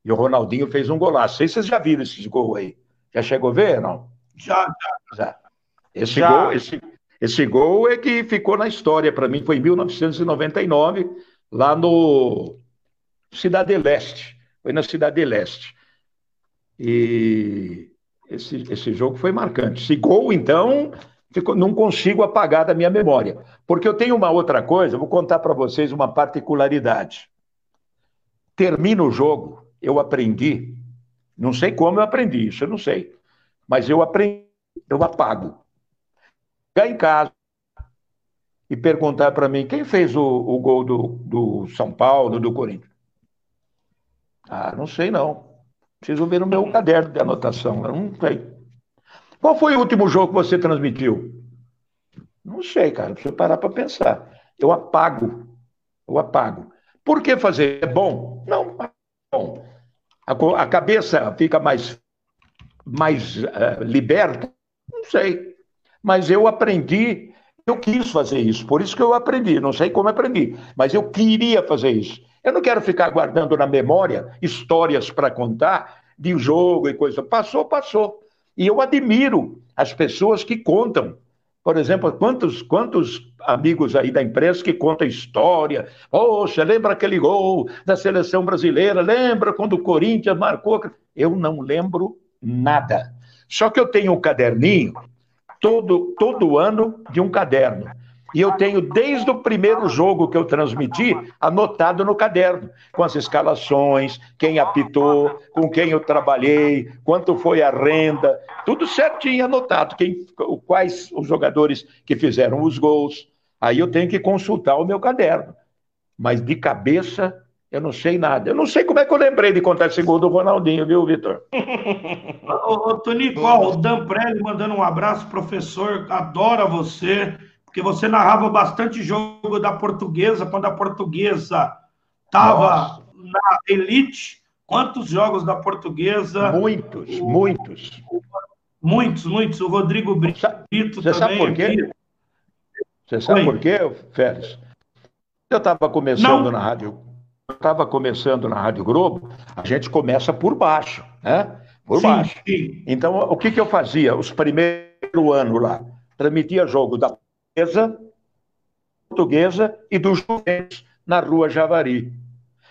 E o Ronaldinho fez um golaço. Sei se vocês já viram esse gol aí. Já chegou a ver, não? Já, já. já. Esse, já. Gol, esse, esse gol é que ficou na história para mim, foi em 1999, lá no Cidade Leste, Foi na Cidade Leste. E esse, esse jogo foi marcante. Esse gol, então, ficou, não consigo apagar da minha memória. Porque eu tenho uma outra coisa, vou contar para vocês uma particularidade. Termina o jogo, eu aprendi, não sei como eu aprendi isso, eu não sei, mas eu aprendi, eu apago. Em casa e perguntar para mim quem fez o, o gol do, do São Paulo, do Corinthians. Ah, não sei não. Preciso ver no meu caderno de anotação. Eu não sei. Qual foi o último jogo que você transmitiu? Não sei, cara. Preciso parar para pensar. Eu apago. Eu apago. Por que fazer? É bom? Não, é bom. A, a cabeça fica mais, mais uh, liberta? Não sei. Mas eu aprendi, eu quis fazer isso. Por isso que eu aprendi. Não sei como aprendi, mas eu queria fazer isso. Eu não quero ficar guardando na memória histórias para contar de jogo e coisa. Passou, passou. E eu admiro as pessoas que contam. Por exemplo, quantos, quantos amigos aí da imprensa que contam história? Poxa, lembra aquele gol da seleção brasileira? Lembra quando o Corinthians marcou? Eu não lembro nada. Só que eu tenho um caderninho, todo, todo ano, de um caderno. E eu tenho, desde o primeiro jogo que eu transmiti, anotado no caderno, com as escalações, quem apitou, com quem eu trabalhei, quanto foi a renda, tudo certinho anotado, quem, quais os jogadores que fizeram os gols. Aí eu tenho que consultar o meu caderno. Mas de cabeça, eu não sei nada. Eu não sei como é que eu lembrei de contar esse gol do Ronaldinho, viu, Vitor? ô, ô, Tonico, ó, o Dan Prelli mandando um abraço, professor, adora você porque você narrava bastante jogo da portuguesa, quando a portuguesa estava na elite. Quantos jogos da portuguesa? Muitos, o, muitos. Muitos, muitos. O Rodrigo Brito Você também. Sabe por quê? Você sabe Oi. por quê, Félix? Eu estava começando Não. na rádio. Estava começando na Rádio Globo, a gente começa por baixo, né? Por sim, baixo. Sim. Então, o que, que eu fazia? Os primeiros anos lá, transmitia jogo da portuguesa, portuguesa e do Juventus na Rua Javari.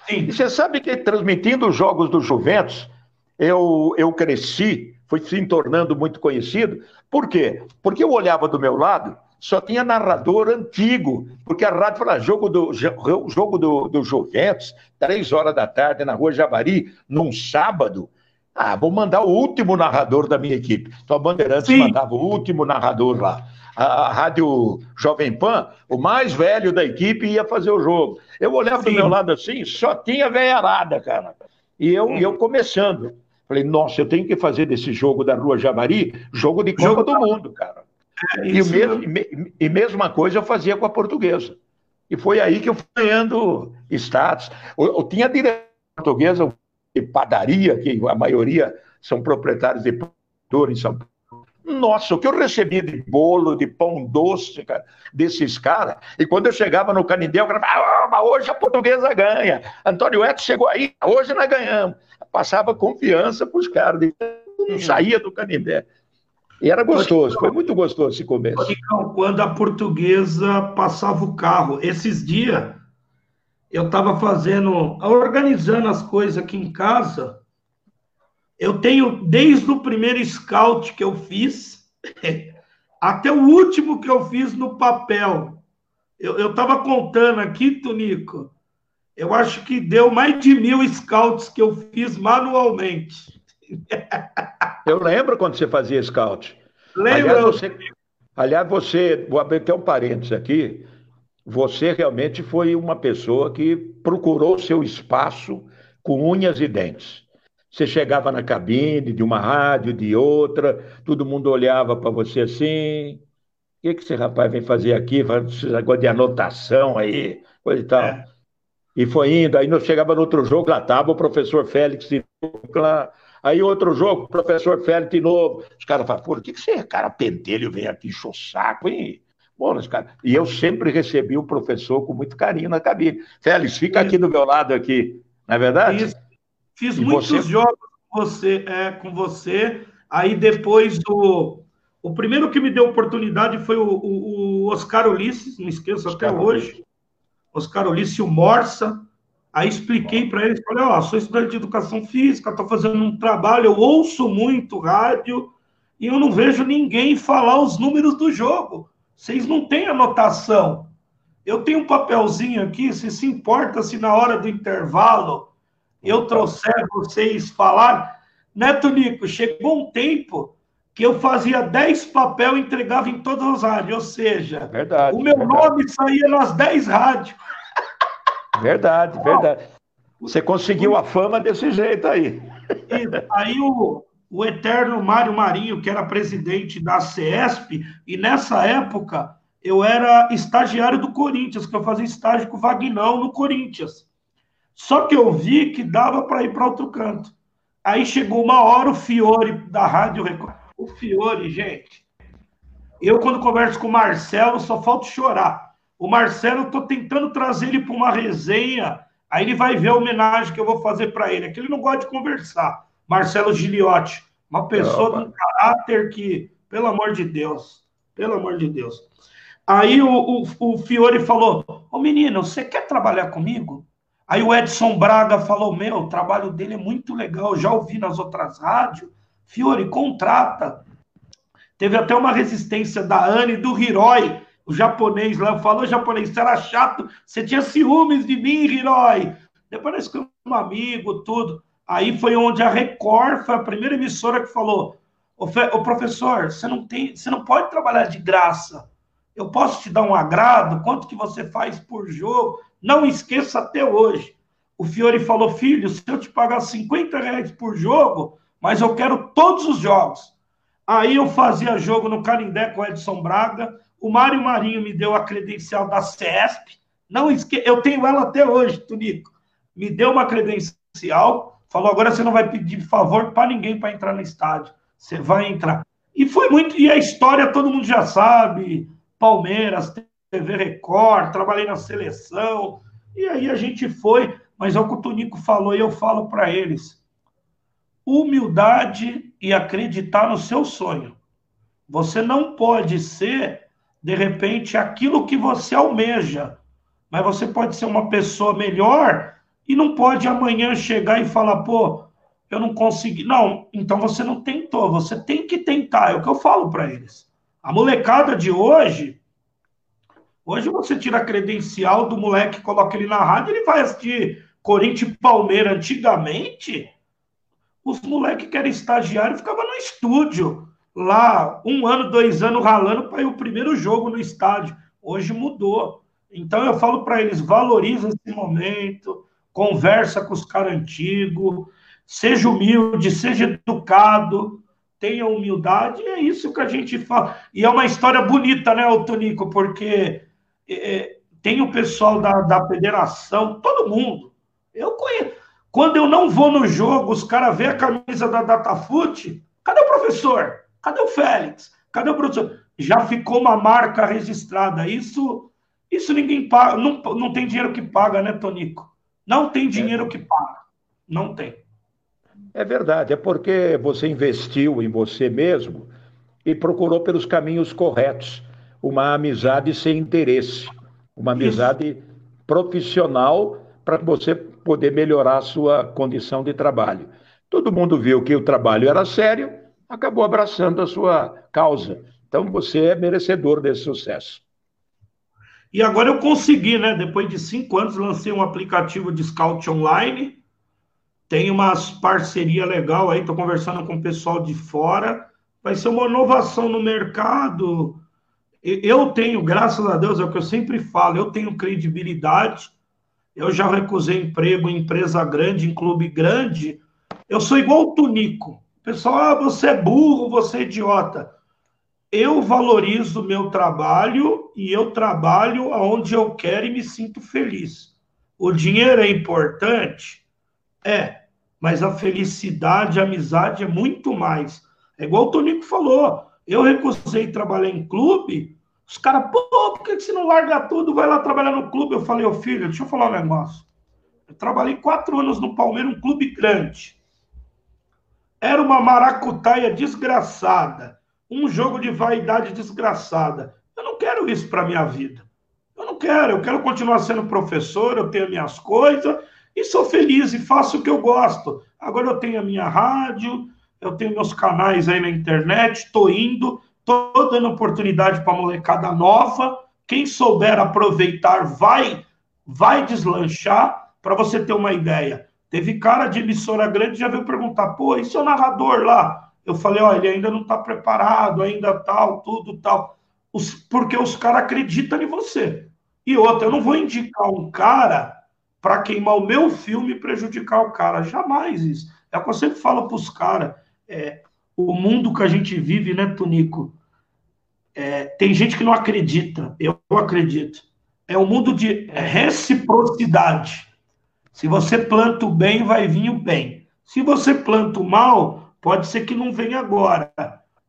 Sim. E você sabe que transmitindo os jogos do Juventus, eu, eu cresci, fui se tornando muito conhecido. Por quê? Porque eu olhava do meu lado, só tinha narrador antigo, porque a rádio falava jogo do, jogo do, do Juventus, três horas da tarde na Rua Javari, num sábado. Ah, vou mandar o último narrador da minha equipe. Então a Bandeirantes Sim. mandava o último narrador lá a, a Rádio Jovem Pan, o mais velho da equipe ia fazer o jogo. Eu olhava Sim. do meu lado assim, só tinha veiarada, cara. E eu, hum. eu começando. Falei, nossa, eu tenho que fazer desse jogo da Rua Javari jogo de Copa jogo... do Mundo, cara. É e, o mesmo, e, e mesma coisa eu fazia com a portuguesa. E foi aí que eu fui ganhando status. Eu, eu tinha direito portuguesa de padaria, que a maioria são proprietários de produtor em São Paulo. Nossa, o que eu recebi de bolo, de pão doce, cara, desses caras. E quando eu chegava no Canindé, eu falava, ah, hoje a portuguesa ganha. Antônio Eto chegou aí, hoje nós ganhamos. Passava confiança para os caras, não saía do Canindé. E era gostoso, foi muito gostoso esse começo. Quando a portuguesa passava o carro, esses dias, eu estava fazendo, organizando as coisas aqui em casa, eu tenho, desde o primeiro scout que eu fiz, até o último que eu fiz no papel. Eu estava contando aqui, Tonico, eu acho que deu mais de mil scouts que eu fiz manualmente. Eu lembro quando você fazia scout. Lembra? Aliás, você, aliás, você vou abrir até um parênteses aqui. Você realmente foi uma pessoa que procurou seu espaço com unhas e dentes. Você chegava na cabine de uma rádio, de outra, todo mundo olhava para você assim. O que, que esse rapaz vem fazer aqui? Esse negócio de anotação aí, coisa e tal. É. E foi indo, aí nós chegava no outro jogo, lá estava o professor Félix lá. Aí outro jogo, o professor Félix de novo. Os caras falavam, por que, que você, cara, pentelho, vem aqui encher o saco, hein? Bom, cara... E eu sempre recebi o professor com muito carinho na cabine. Félix, fica aqui do meu lado aqui, não é verdade? Isso. Fiz e muitos você... jogos com você, é, com você. Aí depois do. O primeiro que me deu oportunidade foi o, o, o Oscar Ulisses, não esqueço Oscar até hoje. Oscar Ulisses e o Morsa. Aí expliquei para eles, falei, ó, oh, sou estudante de educação física, estou fazendo um trabalho, eu ouço muito rádio e eu não vejo ninguém falar os números do jogo. Vocês não têm anotação. Eu tenho um papelzinho aqui, se se importa se na hora do intervalo eu trouxer vocês falar. Neto Nico, chegou um tempo que eu fazia 10 papel e entregava em todas as rádios, ou seja, verdade, o meu verdade. nome saía nas 10 rádios. Verdade, verdade. Você conseguiu a fama desse jeito aí. aí o, o eterno Mário Marinho, que era presidente da CESP, e nessa época eu era estagiário do Corinthians, que eu fazia estágio com o Vagnão no Corinthians. Só que eu vi que dava para ir para outro canto. Aí chegou uma hora o Fiore da Rádio Record. O Fiore, gente, eu quando converso com o Marcelo só falta chorar. O Marcelo, eu tô tentando trazer ele para uma resenha, aí ele vai ver a homenagem que eu vou fazer para ele. É que ele não gosta de conversar. Marcelo Giliotti, uma pessoa de um caráter que, pelo amor de Deus, pelo amor de Deus. Aí o, o, o Fiore falou: Ô menino, você quer trabalhar comigo? Aí o Edson Braga falou: Meu, o trabalho dele é muito legal, já ouvi nas outras rádios. Fiore, contrata. Teve até uma resistência da Anne e do Hiroi, o japonês lá falou, japonês, você era chato, você tinha ciúmes de mim, Hiroi. Depois nós ficamos um amigo, tudo. Aí foi onde a Record foi a primeira emissora que falou: o professor, você não tem, você não pode trabalhar de graça. Eu posso te dar um agrado? Quanto que você faz por jogo? Não esqueça até hoje. O Fiore falou, filho, se eu te pagar 50 reais por jogo, mas eu quero todos os jogos. Aí eu fazia jogo no Canindé com o Edson Braga, o Mário Marinho me deu a credencial da CESP. Não esque... Eu tenho ela até hoje, Tunico. Me deu uma credencial, falou: agora você não vai pedir favor para ninguém para entrar no estádio. Você vai entrar. E foi muito. E a história todo mundo já sabe. Palmeiras, TV Record, trabalhei na seleção. E aí a gente foi. Mas é o que o Tunico falou e eu falo para eles: humildade e acreditar no seu sonho. Você não pode ser de repente, aquilo que você almeja. Mas você pode ser uma pessoa melhor e não pode amanhã chegar e falar, pô, eu não consegui. Não, então você não tentou, você tem que tentar, é o que eu falo para eles. A molecada de hoje, hoje você tira a credencial do moleque, coloca ele na rádio, ele vai assistir Corinthians e Palmeiras. Antigamente, os moleques que eram estagiários ficavam no estúdio lá um ano, dois anos ralando para ir o primeiro jogo no estádio. Hoje mudou. Então eu falo para eles: valoriza esse momento, conversa com os caras antigos, seja humilde, seja educado, tenha humildade, é isso que a gente fala. E é uma história bonita, né, Tonico? Porque é, é, tem o pessoal da, da federação, todo mundo. Eu conheço. Quando eu não vou no jogo, os caras vê a camisa da Datafute, cadê o professor? Cadê o Félix? Cadê o professor? Já ficou uma marca registrada. Isso, isso ninguém paga. Não, não tem dinheiro que paga, né, Tonico? Não tem dinheiro é. que paga. Não tem. É verdade. É porque você investiu em você mesmo e procurou pelos caminhos corretos. Uma amizade sem interesse. Uma amizade isso. profissional para você poder melhorar a sua condição de trabalho. Todo mundo viu que o trabalho era sério acabou abraçando a sua causa. Então você é merecedor desse sucesso. E agora eu consegui, né? Depois de cinco anos, lancei um aplicativo de scout online. Tem umas parceria legal aí, estou conversando com o pessoal de fora. Vai ser uma inovação no mercado. Eu tenho, graças a Deus, é o que eu sempre falo, eu tenho credibilidade. Eu já recusei emprego em empresa grande, em clube grande. Eu sou igual o Tunico. Pessoal, ah, você é burro, você é idiota. Eu valorizo o meu trabalho e eu trabalho aonde eu quero e me sinto feliz. O dinheiro é importante? É, mas a felicidade, a amizade é muito mais. É igual o Tonico falou. Eu recusei trabalhar em clube. Os caras, pô, por que você não larga tudo, vai lá trabalhar no clube? Eu falei, ô filho, deixa eu falar um negócio. Eu trabalhei quatro anos no Palmeiras, um clube grande. Era uma maracutaia desgraçada, um jogo de vaidade desgraçada. Eu não quero isso para minha vida. Eu não quero, eu quero continuar sendo professor, eu tenho minhas coisas, e sou feliz e faço o que eu gosto. Agora eu tenho a minha rádio, eu tenho meus canais aí na internet, estou indo, estou dando oportunidade para molecada nova. Quem souber aproveitar vai, vai deslanchar. Para você ter uma ideia, teve cara de emissora grande já veio perguntar: pô, e seu narrador lá? Eu falei: ó, ele ainda não está preparado, ainda tal, tudo tal. Os, porque os caras acreditam em você. E outra, eu não vou indicar um cara para queimar o meu filme e prejudicar o cara. Jamais isso. É o que eu sempre falo para os caras. É, o mundo que a gente vive, né, Tonico? É, tem gente que não acredita. Eu acredito. É um mundo de reciprocidade. Se você planta o bem, vai vir o bem. Se você planta o mal, pode ser que não venha agora,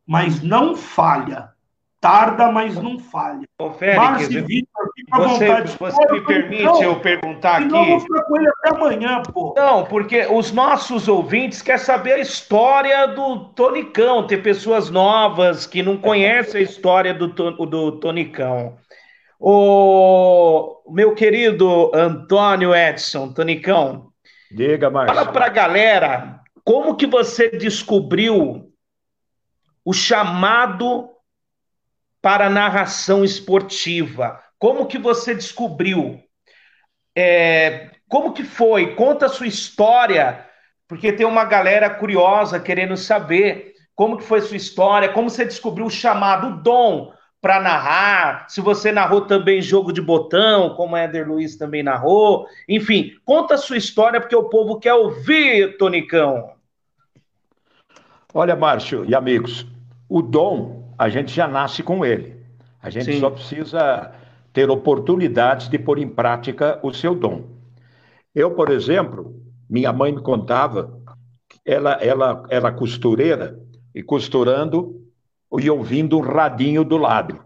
mas não falha. Tarda, mas não falha. Ô, Félix, Vitor, fica você, vontade. Você me permite não, eu perguntar aqui? Não, vou ficar com ele até amanhã, pô. Não, porque os nossos ouvintes querem saber a história do Tonicão. Tem pessoas novas que não conhecem a história do, do Tonicão. O meu querido Antônio Edson, Tonicão. Diga, Márcio. Fala pra galera como que você descobriu o chamado para narração esportiva? Como que você descobriu? É, como que foi? Conta a sua história, porque tem uma galera curiosa querendo saber como que foi a sua história, como você descobriu o chamado dom para narrar, se você narrou também jogo de botão, como Éder Luiz também narrou. Enfim, conta a sua história, porque o povo quer ouvir, Tonicão. Olha, Márcio e amigos, o dom a gente já nasce com ele. A gente Sim. só precisa ter oportunidades de pôr em prática o seu dom. Eu, por exemplo, minha mãe me contava, ela, ela era costureira e costurando e ouvindo um radinho do lado.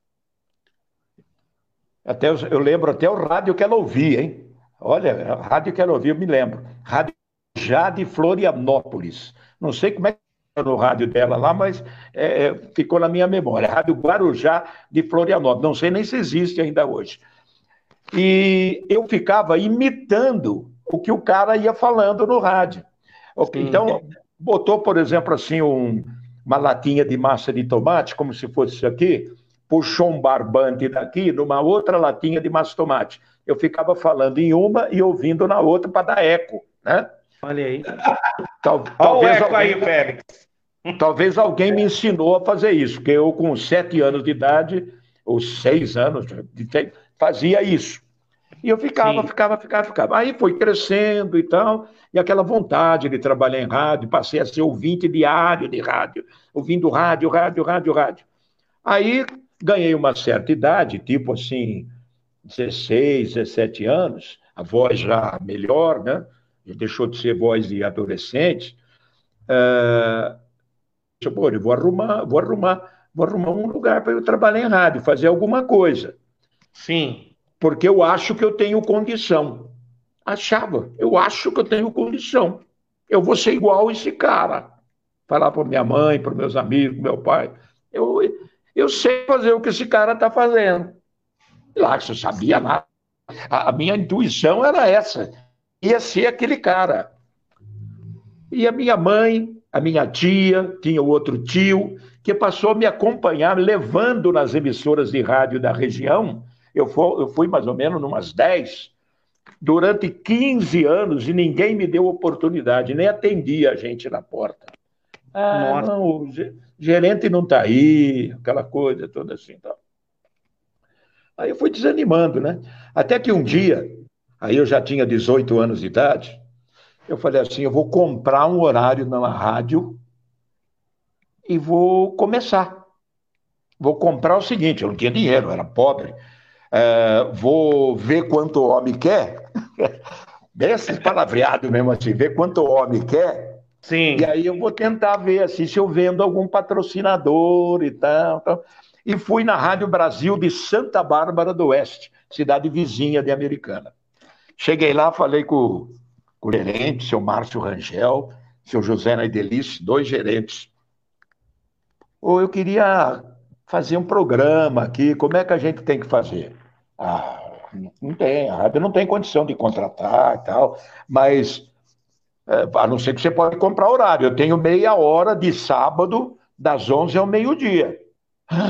Até eu lembro até o rádio que ela ouvia, hein? Olha, o rádio que ela ouvia, eu me lembro. Rádio já de Florianópolis. Não sei como é que no rádio dela lá, mas é, é, ficou na minha memória. Rádio Guarujá de Florianópolis. Não sei nem se existe ainda hoje. E eu ficava imitando o que o cara ia falando no rádio. Então, botou, por exemplo, assim, um, uma latinha de massa de tomate, como se fosse isso aqui, puxou um barbante daqui, numa outra latinha de massa de tomate. Eu ficava falando em uma e ouvindo na outra para dar eco, né? Olha aí. Tal, talvez Olha o eco alguém... aí, Félix. Talvez alguém me ensinou a fazer isso, porque eu, com sete anos de idade, ou seis anos, fazia isso. E eu ficava, Sim. ficava, ficava, ficava. Aí foi crescendo e tal, e aquela vontade de trabalhar em rádio, passei a ser ouvinte diário de rádio, ouvindo rádio, rádio, rádio, rádio. Aí ganhei uma certa idade, tipo assim, 16, 17 anos, a voz já melhor, né? Deixou de ser voz de adolescente. Uh, Pô, eu vou arrumar, vou arrumar, vou arrumar um lugar para eu trabalhar em rádio, fazer alguma coisa. Sim. Porque eu acho que eu tenho condição. Achava, eu acho que eu tenho condição. Eu vou ser igual esse cara. Falar para minha mãe, para meus amigos, meu pai. Eu, eu sei fazer o que esse cara está fazendo. Lá, eu sabia nada. A, a minha intuição era essa. Ia ser aquele cara. E a minha mãe, a minha tia, tinha outro tio, que passou a me acompanhar, levando nas emissoras de rádio da região. Eu fui, eu fui mais ou menos umas 10, durante 15 anos, e ninguém me deu oportunidade, nem atendia a gente na porta. Ah, Nossa. não, o gerente não está aí, aquela coisa toda assim. Então. Aí eu fui desanimando, né? Até que um dia, aí eu já tinha 18 anos de idade, eu falei assim: eu vou comprar um horário na rádio e vou começar. Vou comprar o seguinte: eu não tinha dinheiro, eu era pobre. É, vou ver quanto o homem quer. Bem esses palavreados mesmo assim, ver quanto o homem quer. Sim. E aí eu vou tentar ver assim, se eu vendo algum patrocinador e tal, tal. E fui na Rádio Brasil de Santa Bárbara do Oeste, cidade vizinha de Americana. Cheguei lá, falei com com o gerente, seu Márcio Rangel, seu José Naidelice, dois gerentes. Ou eu queria fazer um programa aqui, como é que a gente tem que fazer? Ah, Não tem, a rádio não tem condição de contratar e tal, mas é, a não ser que você pode comprar horário. Eu tenho meia hora de sábado, das 11 ao meio-dia.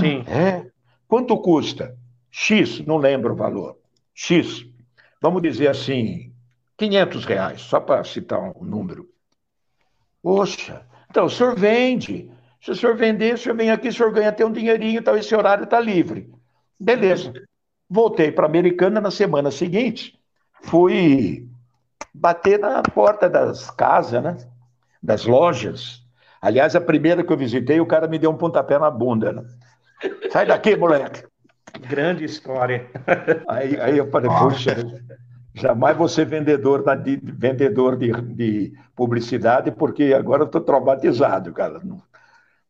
Sim. É. Quanto custa? X, não lembro o valor. X. Vamos dizer assim, 500 reais, só para citar um número. Poxa, então o senhor vende. Se o senhor vender, o senhor vem aqui, o senhor ganha até um dinheirinho, então esse horário está livre. Beleza. Voltei para a Americana na semana seguinte, fui bater na porta das casas, né? Das lojas. Aliás, a primeira que eu visitei, o cara me deu um pontapé na bunda. Né? Sai daqui, moleque. Grande história. Aí, aí eu falei, puxa, jamais vou ser vendedor, de, vendedor de, de publicidade, porque agora eu estou traumatizado, cara.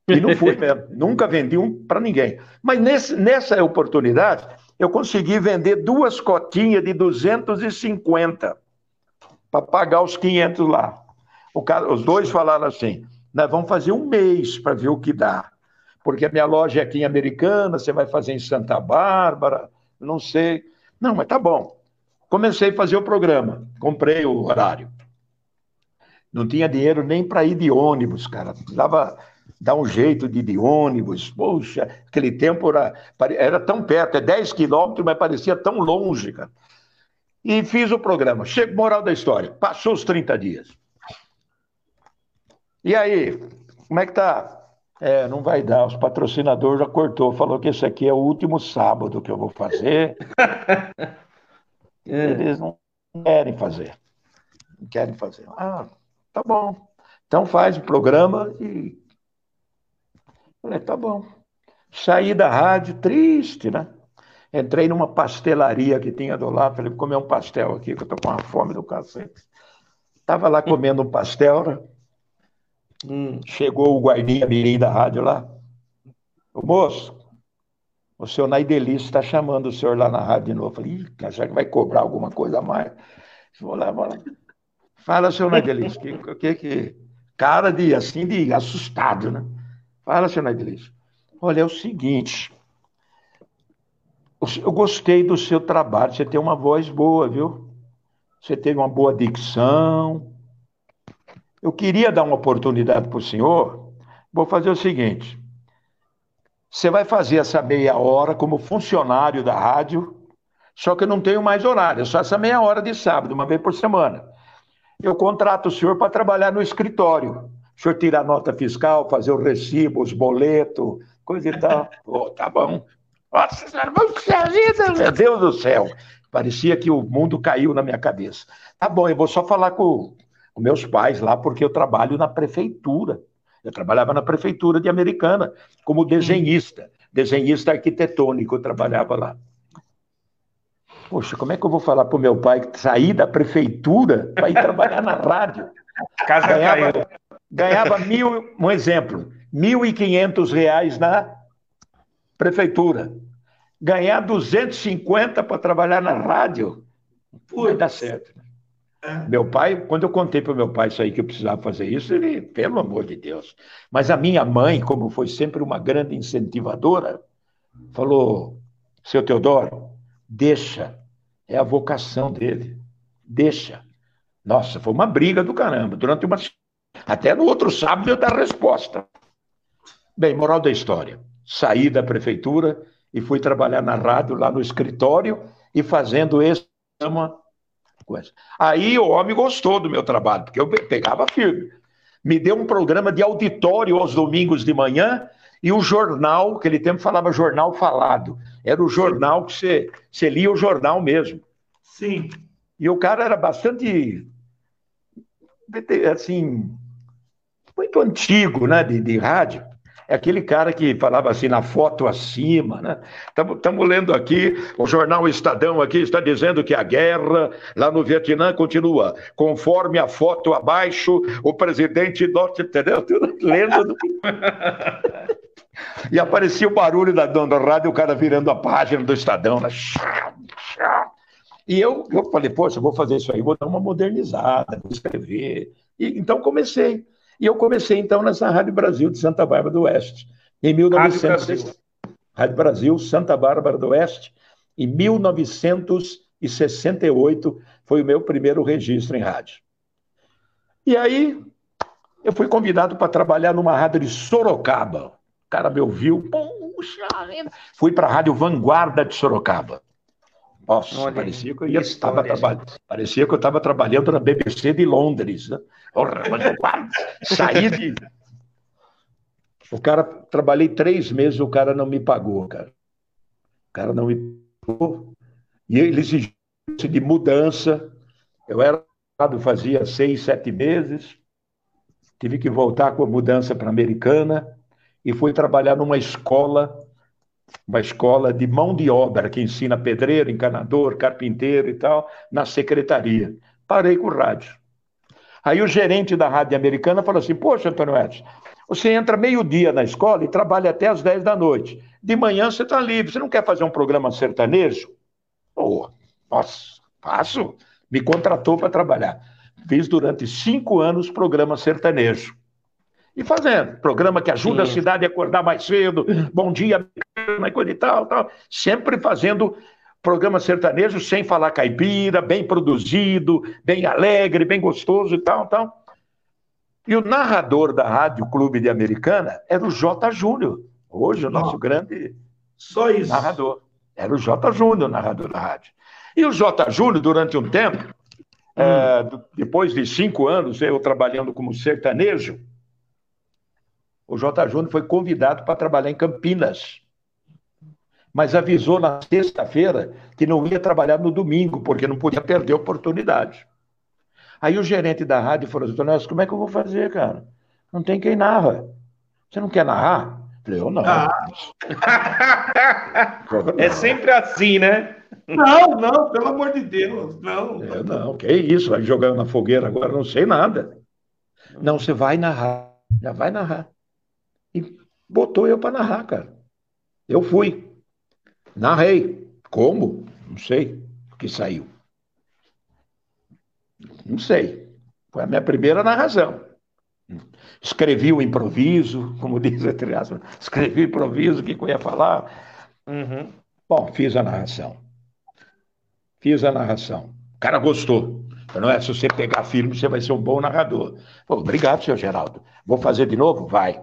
E não fui mesmo. Nunca vendi um para ninguém. Mas nesse, nessa oportunidade, eu consegui vender duas cotinhas de 250 para pagar os 500 lá. Cara, os dois falaram assim: nós vamos fazer um mês para ver o que dá. Porque a minha loja é aqui em Americana, você vai fazer em Santa Bárbara, não sei. Não, mas tá bom. Comecei a fazer o programa, comprei o horário. Não tinha dinheiro nem para ir de ônibus, cara. Precisava dar um jeito de ir de ônibus. Poxa, aquele tempo era, era tão perto, é 10 quilômetros, mas parecia tão longe, cara. E fiz o programa. Chega, moral da história, passou os 30 dias. E aí, como é que tá? É, não vai dar, os patrocinadores já cortou, falou que esse aqui é o último sábado que eu vou fazer. É. Eles não querem fazer. Não querem fazer. Ah, tá bom. Então faz o programa e Falei, tá bom. Saí da rádio, triste, né? Entrei numa pastelaria que tinha do lado, falei, vou comer um pastel aqui, que eu tô com uma fome do cacete. Tava lá comendo um pastel, né? Hum, chegou o guardinha mirim da rádio lá. O moço, o senhor Naidelice está chamando o senhor lá na rádio de novo. Eu falei, será que vai cobrar alguma coisa a mais? Vou lá, vou lá. Fala, senhor Naidelice, que, que, que cara de assim de assustado, né? Fala, senhor Edilson. Olha, é o seguinte. Eu gostei do seu trabalho. Você tem uma voz boa, viu? Você teve uma boa dicção. Eu queria dar uma oportunidade para o senhor. Vou fazer o seguinte: você vai fazer essa meia hora como funcionário da rádio, só que eu não tenho mais horário, só essa meia hora de sábado, uma vez por semana. Eu contrato o senhor para trabalhar no escritório o senhor tira a nota fiscal, fazer o recibo, os boletos, coisa e tal. oh, tá bom. Nossa senhora, vida, meu Deus do céu. Parecia que o mundo caiu na minha cabeça. Tá bom, eu vou só falar com, com meus pais lá, porque eu trabalho na prefeitura. Eu trabalhava na prefeitura de Americana, como desenhista, desenhista arquitetônico, eu trabalhava lá. Poxa, como é que eu vou falar para o meu pai sair da prefeitura para ir trabalhar na rádio? Casa ganhava, caiu ganhava mil, um exemplo, mil e quinhentos reais na prefeitura. Ganhar 250 para trabalhar na rádio, vai dar certo. É. Meu pai, quando eu contei para o meu pai isso aí que eu precisava fazer isso, ele, pelo amor de Deus. Mas a minha mãe, como foi sempre uma grande incentivadora, falou: seu Teodoro, deixa, é a vocação dele, deixa. Nossa, foi uma briga do caramba. Durante uma até no outro sábado eu dar resposta. Bem, moral da história. Saí da prefeitura e fui trabalhar na rádio, lá no escritório, e fazendo esse coisa. Aí o homem gostou do meu trabalho, porque eu pegava firme. Me deu um programa de auditório aos domingos de manhã e o jornal, aquele tempo falava jornal falado. Era o jornal que você, você lia o jornal mesmo. Sim. E o cara era bastante assim, muito antigo, né, de, de rádio. É aquele cara que falava assim na foto acima, né? Estamos lendo aqui, o jornal Estadão aqui está dizendo que a guerra lá no Vietnã continua. Conforme a foto abaixo, o presidente norte, entendeu? lendo. e aparecia o barulho da dona rádio, o cara virando a página do Estadão. Né? E eu, eu falei, poxa, vou fazer isso aí, vou dar uma modernizada, vou escrever. E, então comecei. E eu comecei, então, nessa Rádio Brasil de Santa Bárbara do Oeste, em 1900. Rádio Brasil, Rádio Brasil Santa Bárbara do Oeste, Em 1968 foi o meu primeiro registro em rádio. E aí eu fui convidado para trabalhar numa rádio de Sorocaba. O cara me ouviu, puxa, fui para a Rádio Vanguarda de Sorocaba. Nossa, Olha, parecia que eu estava trabalhando. Parecia que eu estava trabalhando na BBC de Londres, né? Saí de. O cara, trabalhei três meses, o cara não me pagou, cara. O cara não me pagou. E ele exigiu de mudança. Eu era fazia seis, sete meses. Tive que voltar com a mudança para a Americana e fui trabalhar numa escola uma escola de mão de obra que ensina pedreiro, encanador, carpinteiro e tal, na secretaria. Parei com o rádio. Aí o gerente da rádio americana falou assim: Poxa, Antônio Edson, você entra meio-dia na escola e trabalha até as 10 da noite. De manhã você está livre. Você não quer fazer um programa sertanejo? Oh, nossa, faço. Me contratou para trabalhar. Fiz durante cinco anos programa sertanejo e fazendo. Programa que ajuda Sim. a cidade a acordar mais cedo, bom dia, coisa e tal, tal. Sempre fazendo programa sertanejo sem falar caipira, bem produzido, bem alegre, bem gostoso e tal, tal. E o narrador da Rádio Clube de Americana era o J. Júnior, hoje o nosso grande Só isso. narrador. Era o J. Júnior, narrador da rádio. E o J. Júnior, durante um tempo, hum. é, depois de cinco anos, eu trabalhando como sertanejo, o J. Júnior foi convidado para trabalhar em Campinas. Mas avisou na sexta-feira que não ia trabalhar no domingo, porque não podia perder a oportunidade. Aí o gerente da rádio falou assim: como é que eu vou fazer, cara? Não tem quem narra. Você não quer narrar? Eu falei, eu não. Ah. é sempre assim, né? Não, não, pelo amor de Deus, não. Eu não, que isso, vai jogar na fogueira agora, não sei nada. Não, você vai narrar, já vai narrar e botou eu para narrar, cara. Eu fui. Narrei. Como? Não sei. O que saiu. Não sei. Foi a minha primeira narração. Escrevi o improviso, como diz a triaça. Escrevi o improviso, o que eu ia falar. Uhum. Bom, fiz a narração. Fiz a narração. O cara gostou. Não é se você pegar filme, você vai ser um bom narrador. Pô, obrigado, senhor Geraldo. Vou fazer de novo? Vai.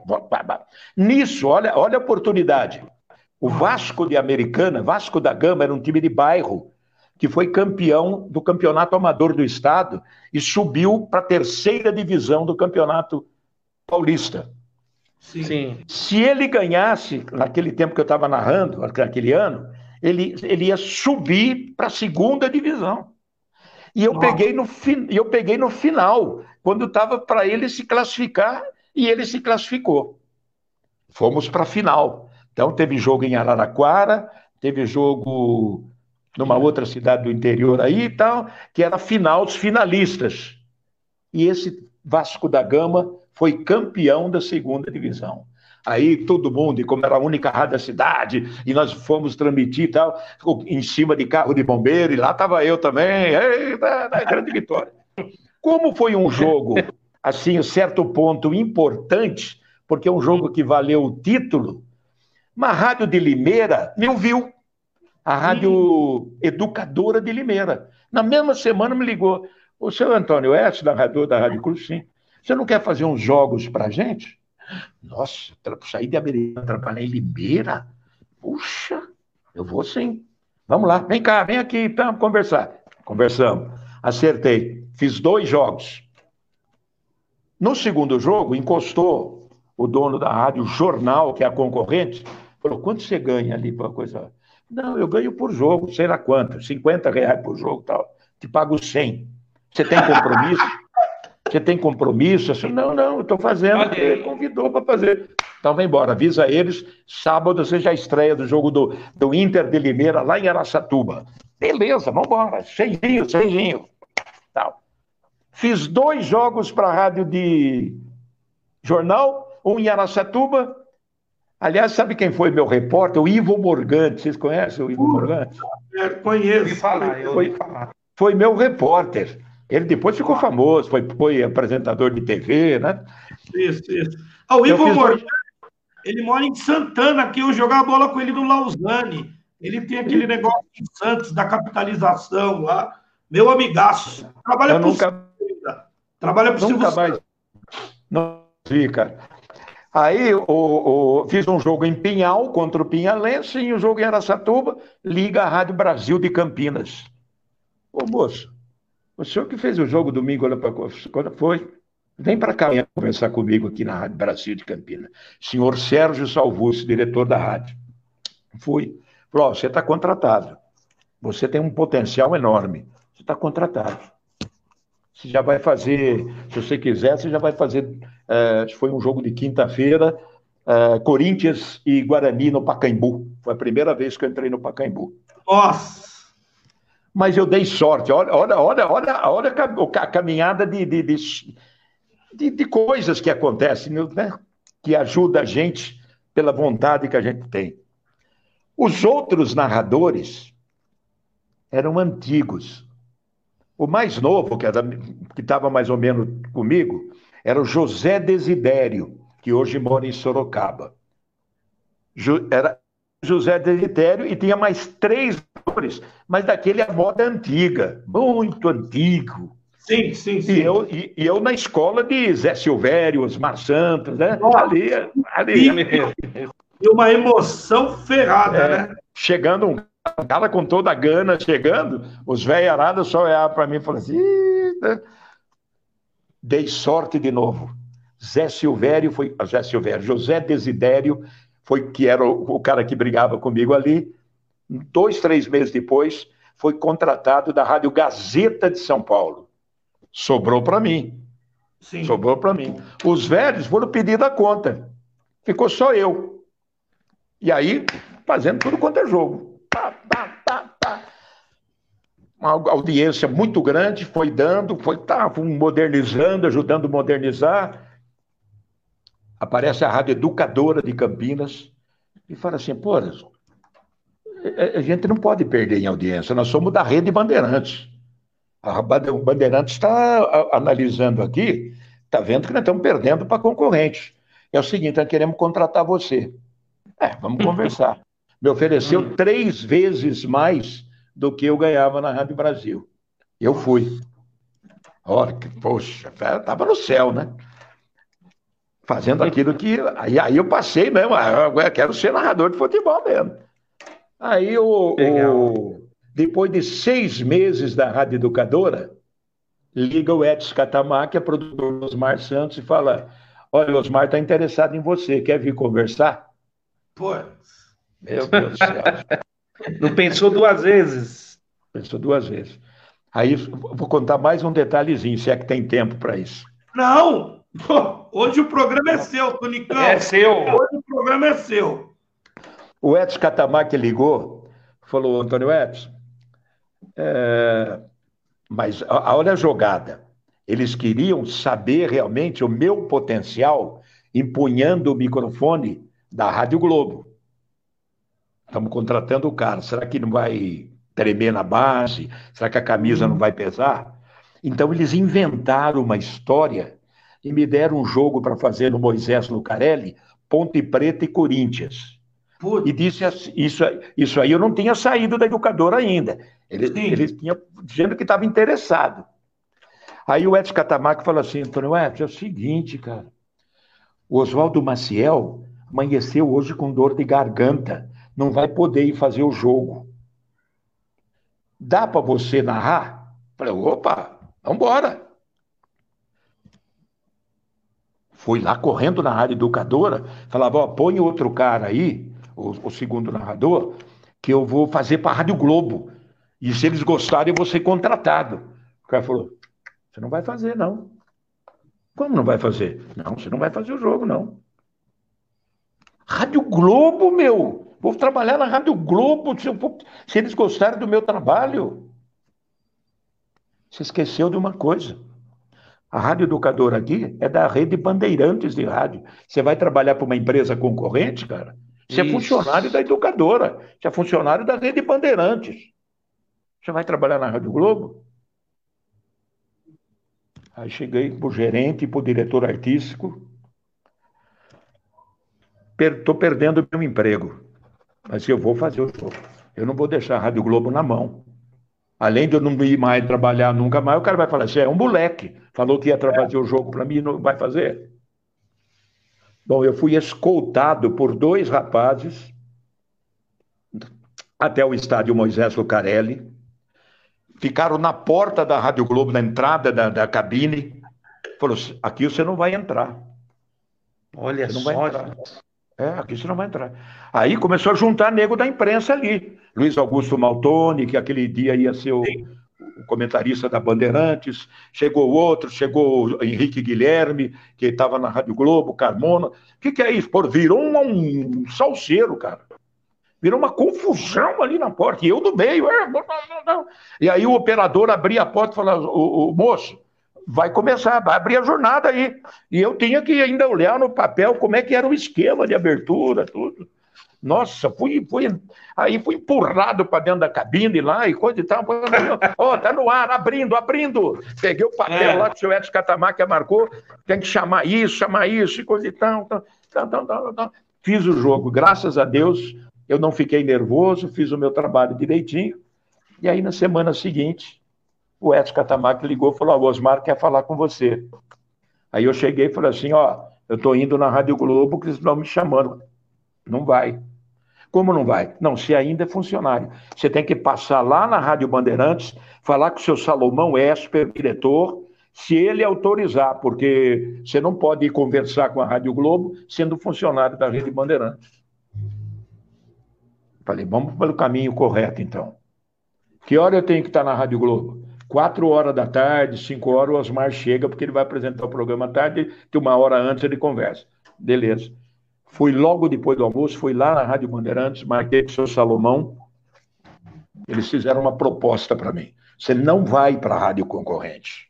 Nisso, olha, olha a oportunidade. O Vasco de Americana, Vasco da Gama, era um time de bairro que foi campeão do campeonato amador do estado e subiu para a terceira divisão do campeonato paulista. Sim. Sim. Se ele ganhasse, naquele tempo que eu estava narrando, naquele ano, ele, ele ia subir para a segunda divisão. E eu peguei no eu peguei no final, quando estava para ele se classificar e ele se classificou. Fomos para a final. Então teve jogo em Araraquara, teve jogo numa outra cidade do interior aí e tal, que era final dos finalistas. E esse Vasco da Gama foi campeão da segunda divisão. Aí todo mundo, e como era a única rádio da cidade, e nós fomos transmitir e tal, em cima de carro de bombeiro, e lá estava eu também, eita, grande vitória. Como foi um jogo, assim, um certo ponto importante, porque é um jogo que valeu o título, uma rádio de Limeira me ouviu, a rádio educadora de Limeira. Na mesma semana me ligou, o seu Antônio S., narrador da Rádio Cruz, sim, você não quer fazer uns jogos para gente? Nossa, sair de Americana, trabalhar em Limeira? Puxa, eu vou sim. Vamos lá, vem cá, vem aqui, vamos conversar. Conversamos. Acertei. Fiz dois jogos. No segundo jogo, encostou o dono da rádio Jornal, que é a concorrente, falou: quanto você ganha ali para coisa? Não, eu ganho por jogo, sei lá quanto, 50 reais por jogo tal. Te pago 100. Você tem compromisso? Você tem compromisso? Assim, não, não, eu estou fazendo, ele convidou para fazer. Então vem embora, avisa eles, sábado você já estreia do jogo do, do Inter de Limeira, lá em Araçatuba. Beleza, vamos embora, cheizinho, cheizinho. Tal. Fiz dois jogos para a rádio de jornal, um em Araçatuba. Aliás, sabe quem foi meu repórter? O Ivo Morgante. Vocês conhecem o Ivo uh, Morgante? É, conheço. Eu falar, eu foi, falar. foi meu repórter. Ele depois ficou famoso, foi, foi apresentador de TV, né? Isso, isso. Ah, o Ivo Morgante, ele mora em Santana, que eu jogava bola com ele no Lausanne. Ele tem aquele negócio em Santos da capitalização lá. Meu amigaço. Trabalha eu nunca... Trabalha para Nunca mais. Não vi, cara. Aí o, o, fiz um jogo em Pinhal contra o Pinhalense e o um jogo em Aracatuba, liga a Rádio Brasil de Campinas. Ô moço, o senhor que fez o jogo domingo, olha para quando foi? Vem para cá conversar comigo aqui na Rádio Brasil de Campinas. Senhor Sérgio Salvucci, diretor da rádio. Fui. Falou: você está contratado. Você tem um potencial enorme. Você está contratado. Você já vai fazer, se você quiser, você já vai fazer. É, foi um jogo de quinta-feira, é, Corinthians e Guarani no Pacaembu. Foi a primeira vez que eu entrei no Pacaembu. Nossa! Mas eu dei sorte. Olha, olha, olha, olha, olha a caminhada de, de, de, de coisas que acontecem, né? que ajuda a gente pela vontade que a gente tem. Os outros narradores eram antigos. O mais novo, que estava mais ou menos comigo, era o José Desidério, que hoje mora em Sorocaba. Era José Desidério e tinha mais três atores, mas daquele a moda antiga, muito antigo. Sim, sim, sim. E eu, e, e eu na escola de Zé Silvério, Osmar Santos, né? Nossa. Ali, ali. E, e uma emoção ferrada, é, né? Chegando um cara com toda a gana, chegando, os velhos arados só olhavam para mim e falavam assim: né? dei sorte de novo. Zé Silvério foi. Zé Silvério, José Desidério foi que era o, o cara que brigava comigo ali. Dois, três meses depois, foi contratado da Rádio Gazeta de São Paulo. Sobrou para mim. Sim. Sobrou para mim. Os velhos foram pedir a conta. Ficou só eu. E aí, fazendo tudo quanto é jogo. Pá, pá, pá, pá. Uma audiência muito grande, foi dando, foi tá, modernizando, ajudando a modernizar aparece a Rádio Educadora de Campinas e fala assim, pô, a gente não pode perder em audiência, nós somos da Rede Bandeirantes. A Bandeirantes está analisando aqui, está vendo que nós estamos perdendo para concorrente. É o seguinte, nós queremos contratar você. É, vamos conversar. Me ofereceu hum. três vezes mais do que eu ganhava na Rádio Brasil. Eu fui. Olha, poxa, estava no céu, né? fazendo aquilo que. Aí, aí eu passei mesmo, ah, eu quero ser narrador de futebol mesmo. Aí o, o, depois de seis meses da Rádio Educadora, liga o Edson Catamar, que é produtor do Osmar Santos, e fala: Olha, o Osmar está interessado em você, quer vir conversar? Pô. Meu Deus do céu. Não pensou duas vezes. Pensou duas vezes. Aí vou contar mais um detalhezinho, se é que tem tempo para isso. Não! Hoje o programa é seu, Tunicão. É seu. Hoje o programa é seu. O Edson Catamarque ligou, falou, Antônio Edson, é... mas olha a jogada. Eles queriam saber realmente o meu potencial empunhando o microfone da Rádio Globo. Estamos contratando o cara. Será que não vai tremer na base? Será que a camisa não vai pesar? Então, eles inventaram uma história e me deram um jogo para fazer no Moisés Lucarelli, Ponte Preta e Corinthians. E disse assim, isso, isso aí eu não tinha saído da educadora ainda. Ele, ele tinha dizendo que estava interessado. Aí o Edson Catamarca falou assim, Antônio Edson, é o seguinte, cara. O Oswaldo Maciel amanheceu hoje com dor de garganta. Não vai poder ir fazer o jogo. Dá para você narrar? Falei, opa, vamos embora. Fui lá correndo na área educadora, falava, ó, põe outro cara aí, o, o segundo narrador, que eu vou fazer para a Rádio Globo. E se eles gostarem, eu vou ser contratado. O cara falou, você não vai fazer, não. Como não vai fazer? Não, você não vai fazer o jogo, não. Rádio Globo, meu! Vou trabalhar na Rádio Globo se, for, se eles gostarem do meu trabalho. Você esqueceu de uma coisa. A Rádio Educadora aqui é da rede Bandeirantes de rádio. Você vai trabalhar para uma empresa concorrente, cara? Você Isso. é funcionário da educadora. Você é funcionário da rede Bandeirantes. Você vai trabalhar na Rádio Globo? Aí cheguei para o gerente e para o diretor artístico. Estou per perdendo meu emprego. Mas eu vou fazer o jogo. Eu não vou deixar a Rádio Globo na mão. Além de eu não ir mais trabalhar nunca mais, o cara vai falar assim: é um moleque. Falou que ia fazer o jogo para mim, não vai fazer. Bom, eu fui escoltado por dois rapazes até o estádio Moisés Lucarelli. Ficaram na porta da Rádio Globo, na entrada da, da cabine. Falou: aqui você não vai entrar. Olha você só. É, aqui você não vai entrar. Aí começou a juntar nego da imprensa ali. Luiz Augusto Maltoni, que aquele dia ia ser o, o comentarista da Bandeirantes. Chegou outro, chegou o Henrique Guilherme, que estava na Rádio Globo, Carmona. O que, que é isso? Pô, virou um, um salseiro, cara. Virou uma confusão ali na porta. E eu no meio. É, não, não, não. E aí o operador abria a porta e falava: o, o moço, vai começar, vai abrir a jornada aí. E eu tinha que ainda olhar no papel como é que era o esquema de abertura, tudo. Nossa, fui, fui, aí fui empurrado para dentro da cabine lá e coisa e tal. Ó, oh, tá no ar, abrindo, abrindo. Peguei o papel é. lá que o seu Edson Catamarca marcou, tem que chamar isso, chamar isso e coisa e tal. tal, tal, tal, tal. Fiz o jogo, graças a Deus, eu não fiquei nervoso, fiz o meu trabalho direitinho. E aí, na semana seguinte, o Edson Catamarca ligou e falou: oh, o Osmar quer falar com você. Aí eu cheguei e falei assim: ó, eu estou indo na Rádio Globo, que eles estão me chamando. Não vai. Como não vai? Não, se ainda é funcionário. Você tem que passar lá na Rádio Bandeirantes, falar com o seu Salomão Esper, diretor, se ele autorizar, porque você não pode ir conversar com a Rádio Globo sendo funcionário da Rede Bandeirantes. Falei, vamos pelo caminho correto, então. Que hora eu tenho que estar na Rádio Globo? Quatro horas da tarde, cinco horas, o Osmar chega, porque ele vai apresentar o programa à tarde, que uma hora antes ele conversa. Beleza. Fui logo depois do almoço, fui lá na Rádio Bandeirantes, marquei com o seu Salomão. Eles fizeram uma proposta para mim. Você não vai para a rádio concorrente.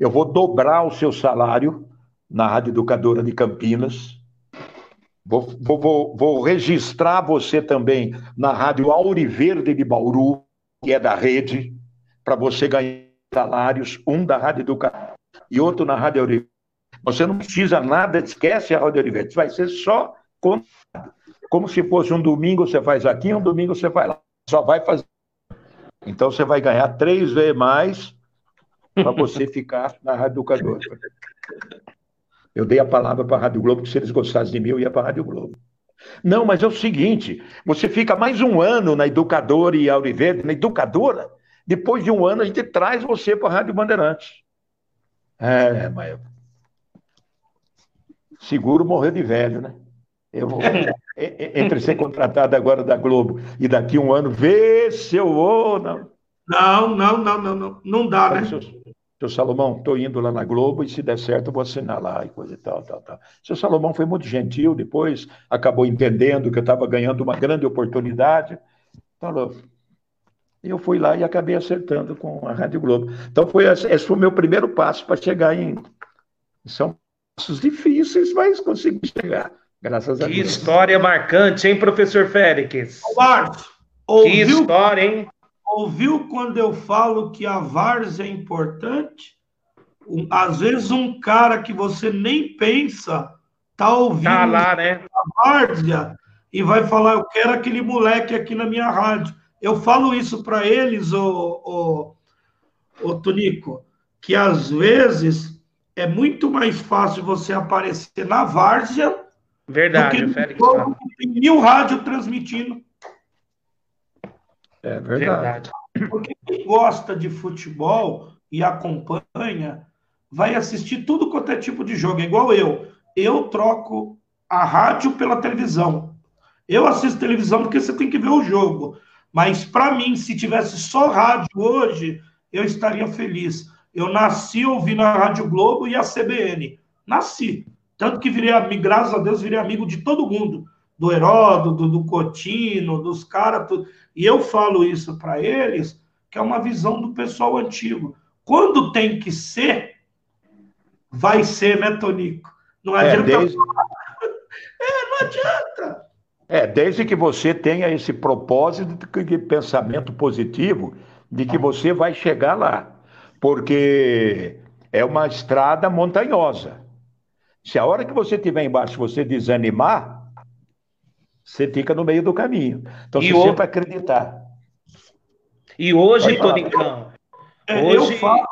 Eu vou dobrar o seu salário na Rádio Educadora de Campinas. Vou, vou, vou, vou registrar você também na Rádio Auriverde de Bauru, que é da rede, para você ganhar salários, um da Rádio Educadora e outro na Rádio Auriverde. Você não precisa nada, esquece a Rádio Olivetti, vai ser só como se fosse um domingo você faz aqui, um domingo você vai lá. Só vai fazer. Então você vai ganhar três vezes mais para você ficar na Rádio Educadora. Eu dei a palavra para a Rádio Globo, que se eles gostassem de mim, eu ia para a Rádio Globo. Não, mas é o seguinte: você fica mais um ano na Educadora e Auriverde, na Educadora, depois de um ano a gente traz você para a Rádio Bandeirantes. É, mas seguro morrer de velho, né? Eu vou, entre ser contratado agora da Globo e daqui um ano, ver se eu vou. Não, não, não, não, não, não, não dá, né? Seu, seu Salomão, estou indo lá na Globo e se der certo eu vou assinar lá e coisa e tal, tal, tal. Seu Salomão foi muito gentil, depois acabou entendendo que eu estava ganhando uma grande oportunidade. Falou. Eu fui lá e acabei acertando com a Rádio Globo. Então, foi, esse foi o meu primeiro passo para chegar em São Paulo passos difíceis, mas consegui chegar. Graças a que Deus. Que história marcante, hein, professor Félix? Marcos, ouviu, que história, hein? Ouviu quando eu falo que a várzea é importante? Às vezes um cara que você nem pensa tá ouvindo tá lá, né? a várzea e vai falar, eu quero aquele moleque aqui na minha rádio. Eu falo isso para eles, o, o, o Tonico, que às vezes é muito mais fácil você aparecer na várzea Verdade, do que Félix, jogo que tem mil rádio transmitindo. É verdade. Porque quem gosta de futebol e acompanha, vai assistir tudo quanto é tipo de jogo. É igual eu. Eu troco a rádio pela televisão. Eu assisto televisão porque você tem que ver o jogo. Mas para mim, se tivesse só rádio hoje, eu estaria feliz. Eu nasci ouvindo a Rádio Globo e a CBN. Nasci. Tanto que virei graças a Deus, virei amigo de todo mundo. Do Heródoto, do Cotino, dos caras. E eu falo isso para eles, que é uma visão do pessoal antigo. Quando tem que ser, vai ser, né, Tonico? Não é, adianta. É, desde... é, não adianta. É, desde que você tenha esse propósito de pensamento positivo de que você vai chegar lá porque é uma estrada montanhosa. Se a hora que você estiver embaixo você desanimar, você fica no meio do caminho. Então, e você o... sempre acreditar. E hoje, Tonicão. É, hoje... Eu falo.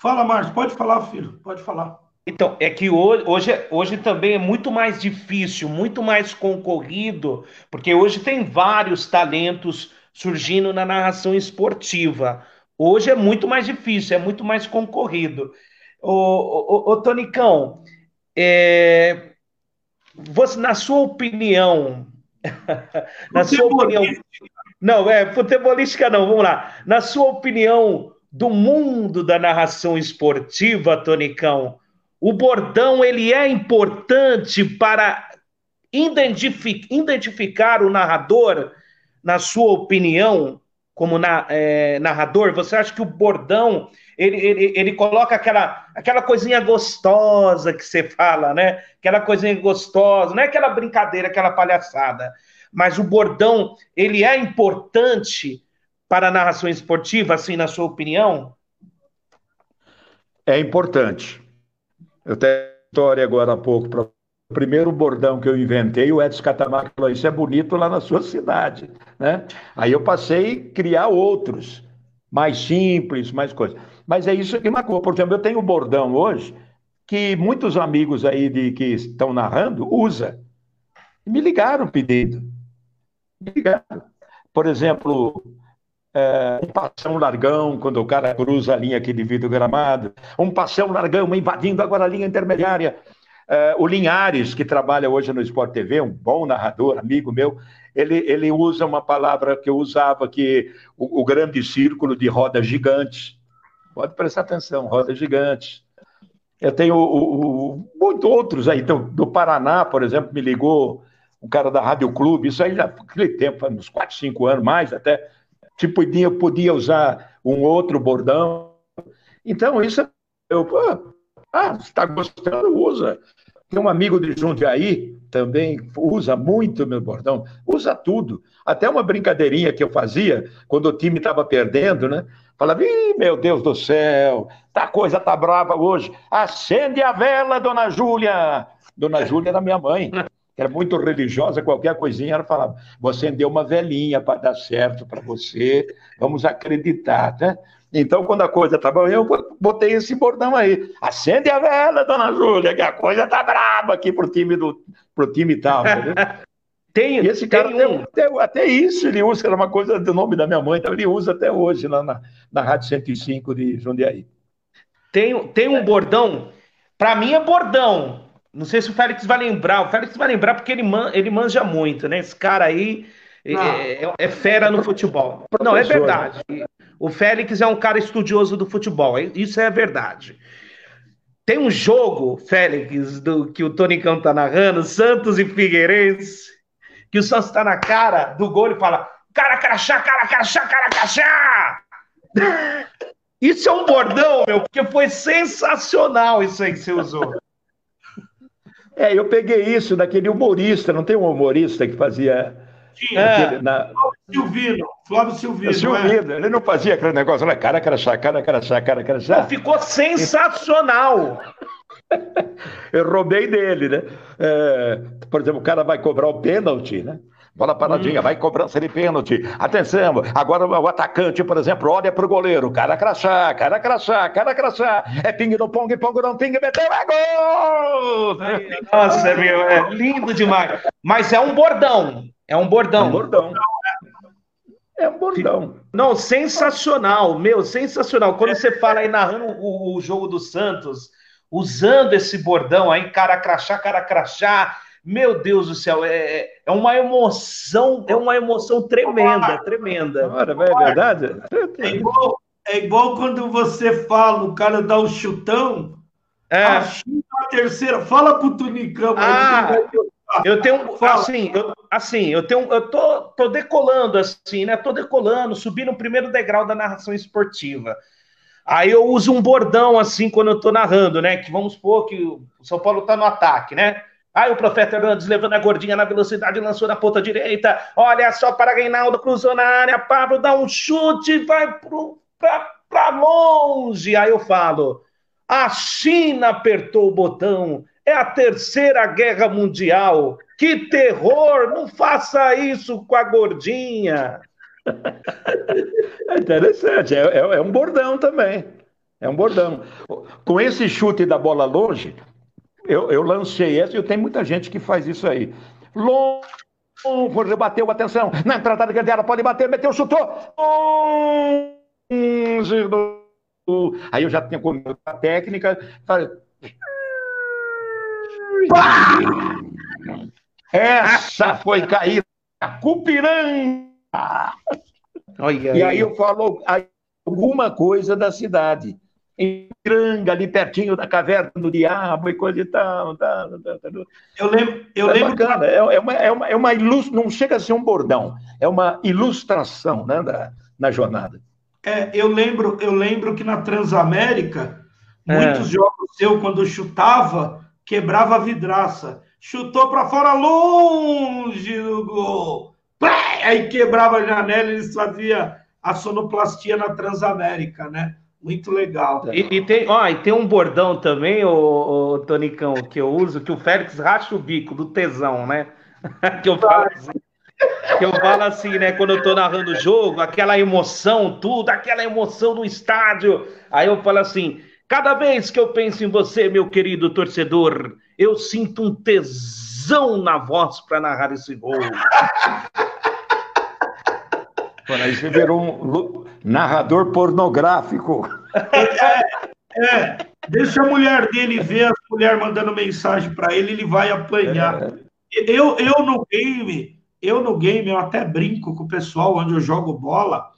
Fala, Márcio, pode falar, filho, pode falar. Então, é que hoje, hoje, hoje também é muito mais difícil, muito mais concorrido, porque hoje tem vários talentos surgindo na narração esportiva. Hoje é muito mais difícil, é muito mais concorrido. Ô, ô, ô Tonicão, é, você, na sua opinião, na sua opinião, não, é futebolística não, vamos lá. Na sua opinião do mundo da narração esportiva, Tonicão, o bordão ele é importante para identificar o narrador, na sua opinião, como na, é, narrador? Você acha que o bordão ele, ele, ele coloca aquela, aquela coisinha gostosa que você fala, né? Aquela coisinha gostosa, não é aquela brincadeira, aquela palhaçada. Mas o bordão, ele é importante para a narração esportiva, assim, na sua opinião? É importante. Eu tenho história agora há pouco para o primeiro bordão que eu inventei, o Edson Catamarca falou: Isso é bonito lá na sua cidade. Né? Aí eu passei a criar outros, mais simples, mais coisas. Mas é isso que marcou. Por exemplo, eu tenho um bordão hoje que muitos amigos aí de, que estão narrando usa. Me ligaram pedindo. Me ligaram. Por exemplo, é, um passão largão, quando o cara cruza a linha que divide o gramado, um passão largão invadindo agora a linha intermediária. É, o Linhares, que trabalha hoje no Sport TV, um bom narrador, amigo meu, ele, ele usa uma palavra que eu usava, que o, o grande círculo de rodas gigantes. Pode prestar atenção, rodas gigantes. Eu tenho o, o, muitos outros aí, então, do Paraná, por exemplo, me ligou um cara da Rádio Clube, isso aí já aquele tempo, uns 4, 5 anos mais até, se podia, podia usar um outro bordão. Então, isso eu, ah, está gostando, usa. Tem um amigo de Jundiaí, também usa muito meu bordão, usa tudo. Até uma brincadeirinha que eu fazia, quando o time estava perdendo, né? Falava, Ih, meu Deus do céu, tá coisa tá brava hoje. Acende a vela, dona Júlia. Dona Júlia era minha mãe era muito religiosa, qualquer coisinha, ela falava: você deu uma velhinha para dar certo para você, vamos acreditar, né? Então, quando a coisa estava, eu botei esse bordão aí. Acende a vela, dona Júlia, que a coisa tá braba aqui pro time do pro time tal. tem, e esse cara, tem um... até, até, isso ele usa, era uma coisa do nome da minha mãe, então ele usa até hoje lá na, na Rádio 105 de Jundiaí. Tem, tem um bordão, para mim é bordão, não sei se o Félix vai lembrar. O Félix vai lembrar porque ele, man, ele manja muito, né? Esse cara aí é, é, é, fera no futebol. Não, é verdade. O Félix é um cara estudioso do futebol. Isso é verdade. Tem um jogo, Félix, do que o Tony Cão tá narrando, Santos e Figueirense, que o Santos tá na cara do gol e fala: cara crachá, cara crachá, cara crachá! Isso é um bordão, meu, porque foi sensacional isso aí que você usou. É, eu peguei isso daquele humorista, não tem um humorista que fazia. Tinha. Aquele, na... Silvino, Flávio Silvino. É Silvino, é? ele não fazia aquele negócio, né? Cara, crachá, cara, crachá, cara, crachá. Ficou sensacional. eu roubei dele, né? É, por exemplo, o cara vai cobrar o pênalti, né? Bola paradinha, hum. vai cobrança de pênalti. Atenção, agora o atacante, por exemplo, olha para o goleiro. Cara crachá, cara crachá, cara crachá. É ping no pong, pong no ping, meteu, é gol! Nossa, meu, é lindo demais. Mas é um bordão. É um bordão. É um bordão. É um bordão. Não, sensacional, meu, sensacional. Quando você fala aí narrando o, o jogo do Santos, usando esse bordão aí, cara crachá, cara crachá meu Deus do céu, é, é, é uma emoção, é uma emoção tremenda, tremenda. Ora, é verdade? É igual, é igual quando você fala, o cara dá o chutão, é. a a terceira, fala pro Tunicão. Ah, eu tenho, assim, eu, assim, eu tenho, eu tô, tô decolando, assim, né? Tô decolando, subindo o primeiro degrau da narração esportiva. Aí eu uso um bordão, assim, quando eu tô narrando, né? Que vamos supor que o São Paulo tá no ataque, né? Aí o profeta Hernandes levando a gordinha na velocidade, lançou na ponta direita. Olha só para Reinaldo, cruzou na área. Pablo dá um chute, vai para longe. Aí eu falo: a China apertou o botão. É a terceira guerra mundial. Que terror! Não faça isso com a gordinha. É interessante, é, é, é um bordão também. É um bordão. Com esse chute da bola longe, eu, eu lancei essa e tem muita gente que faz isso aí. Longe, bateu, atenção, na entrada da grande área, pode bater, meteu, chutou. Longe do... Aí eu já tinha comido a técnica. Falei... Essa foi caída. Cupiranga. e aí eu falo alguma coisa da cidade em Piranga, ali pertinho da caverna do diabo e coisa e tal. Tá, tá, tá, eu lembro. Eu é lembro bacana, que... é, uma, é, uma, é uma ilust... não chega a ser um bordão, é uma ilustração né, da, na jornada. É, eu lembro, eu lembro que na Transamérica, é. muitos jogos eu, quando chutava, quebrava a vidraça. Chutou para fora longe do gol. Aí quebrava a janela e eles faziam a sonoplastia na Transamérica, né? Muito legal. E, e, tem, ó, e tem um bordão também, o, Tonicão, que eu uso, que o Félix racha o bico do tesão, né? que eu falo assim, que eu falo assim, né? Quando eu tô narrando o jogo, aquela emoção, tudo, aquela emoção no estádio. Aí eu falo assim: cada vez que eu penso em você, meu querido torcedor, eu sinto um tesão na voz para narrar esse gol. Quando aí você virou um narrador pornográfico. É, é, deixa a mulher dele ver as mulheres mandando mensagem para ele, ele vai apanhar. É. Eu, eu no game, eu no game, eu até brinco com o pessoal onde eu jogo bola.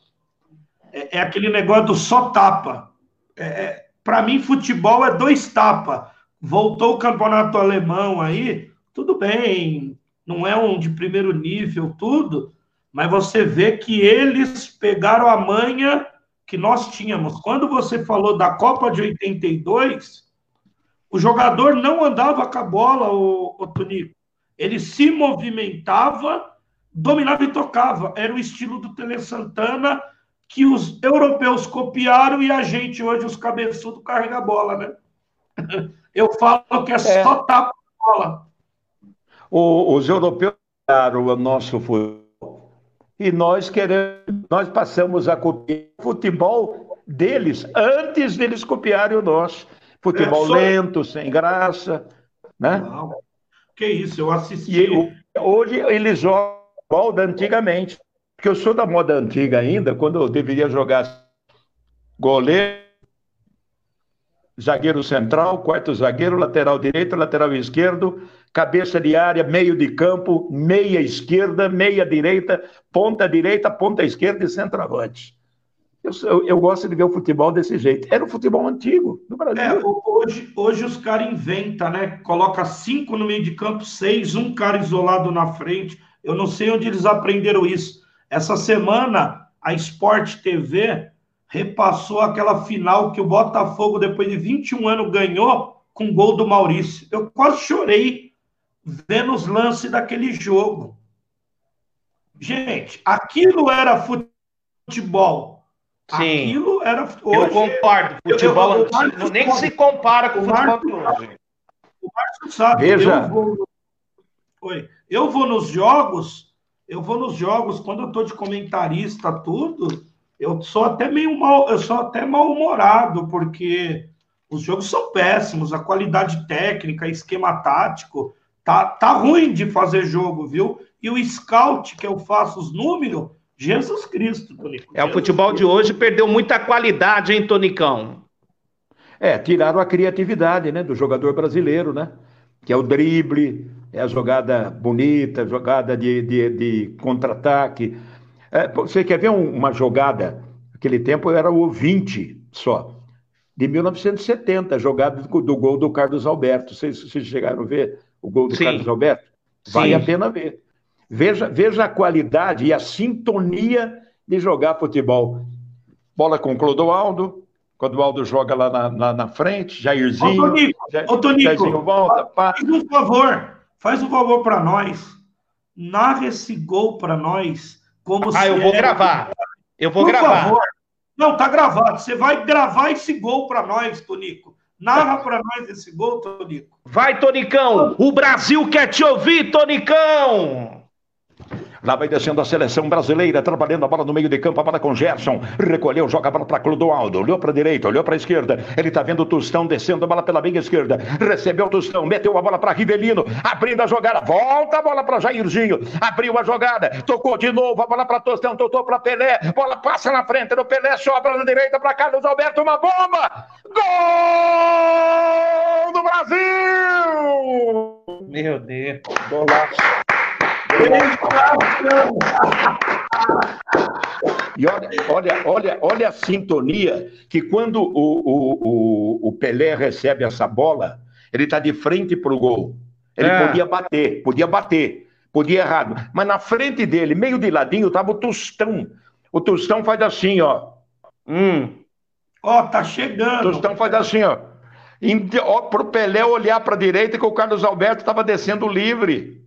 É, é aquele negócio do só tapa. É, é para mim, futebol é dois tapa. Voltou o campeonato alemão aí, tudo bem, não é um de primeiro nível, tudo, mas você vê que eles pegaram a manha que nós tínhamos. Quando você falou da Copa de 82, o jogador não andava com a bola, o, o Tonico. Ele se movimentava, dominava e tocava. Era o estilo do Tele Santana que os europeus copiaram e a gente hoje, os cabeçudos, carrega a bola, né? Eu falo que é, é. só tapa a bola. O, os europeus copiaram o nosso futebol e nós queremos, nós passamos a copiar o futebol deles antes deles copiarem o nosso. Futebol é só... lento, sem graça, né? Não. Que isso, eu assisti. E, hoje eles jogam futebol da antigamente, porque eu sou da moda antiga ainda, quando eu deveria jogar goleiro, zagueiro central, quarto zagueiro, lateral direito, lateral esquerdo, cabeça de área, meio de campo, meia esquerda, meia direita, ponta direita, ponta esquerda e centroavante. Eu, eu, gosto de ver o futebol desse jeito. Era o futebol antigo do Brasil. É, hoje, hoje os caras inventam, né? Coloca cinco no meio de campo, seis, um cara isolado na frente. Eu não sei onde eles aprenderam isso. Essa semana, a Sport TV repassou aquela final que o Botafogo, depois de 21 anos, ganhou com gol do Maurício. Eu quase chorei vendo os lances daquele jogo. Gente, aquilo era futebol. Sim. Aquilo era. Hoje, eu concordo. Futebol eu, eu, eu, nem se compara com o futebol de hoje. O Márcio sabe. Veja. Eu vou, Oi, eu vou nos jogos. Eu vou nos jogos quando eu estou de comentarista, tudo. Eu sou até meio mal, eu sou até mal-humorado, porque os jogos são péssimos, a qualidade técnica, esquema tático, Tá, tá ruim de fazer jogo, viu? E o scout que eu faço os números, Jesus Cristo, Tonico. É, o futebol Cristo. de hoje perdeu muita qualidade, hein, Tonicão? É, tiraram a criatividade, né, do jogador brasileiro, né? Que é o drible, é a jogada bonita, jogada de, de, de contra-ataque. É, você quer ver um, uma jogada? Naquele tempo era o 20 só. De 1970, jogada do, do gol do Carlos Alberto. Vocês, vocês chegaram a ver? O gol do Sim. Carlos Alberto? Vale Sim. a pena ver. Veja, veja a qualidade e a sintonia de jogar futebol. Bola com Clodoaldo, Clodoaldo joga lá na, na, na frente, Jairzinho. Ô, Tonico, Jair, ô, Tonico Jairzinho volta, faz um favor, faz um favor para nós. Narra esse gol para nós como Ah, eu vou é... gravar. Eu vou Por gravar. Favor. Não, tá gravado. Você vai gravar esse gol para nós, Tonico Narra para nós esse gol, Tonico. Vai, Tonicão! O Brasil quer te ouvir, Tonicão! Lá vai descendo a seleção brasileira, trabalhando a bola no meio de campo, a bola com Gerson. Recolheu, joga a bola para Clodoaldo. Olhou para a direita, olhou para a esquerda. Ele está vendo o Tostão descendo a bola pela meia esquerda. Recebeu o Tostão, meteu a bola para Rivelino, abrindo a jogada. Volta a bola para Jairzinho. Abriu a jogada, tocou de novo a bola para Tostão, tocou para Pelé. Bola passa na frente do Pelé, sobra na direita para Carlos Alberto. Uma bomba! Gol do Brasil! Meu Deus. Golaço. E olha, olha, olha, olha a sintonia que quando o, o, o, o Pelé recebe essa bola, ele está de frente para o gol. Ele É. podia bater, podia bater, podia errado. Mas na frente dele, meio de ladinho, estava o Tostão. O Tostão faz assim, ó. Hum. Ó, tá O chegando. Tostão faz assim, ó. Para o Pelé olhar para a direita que o Carlos Alberto estava descendo livre.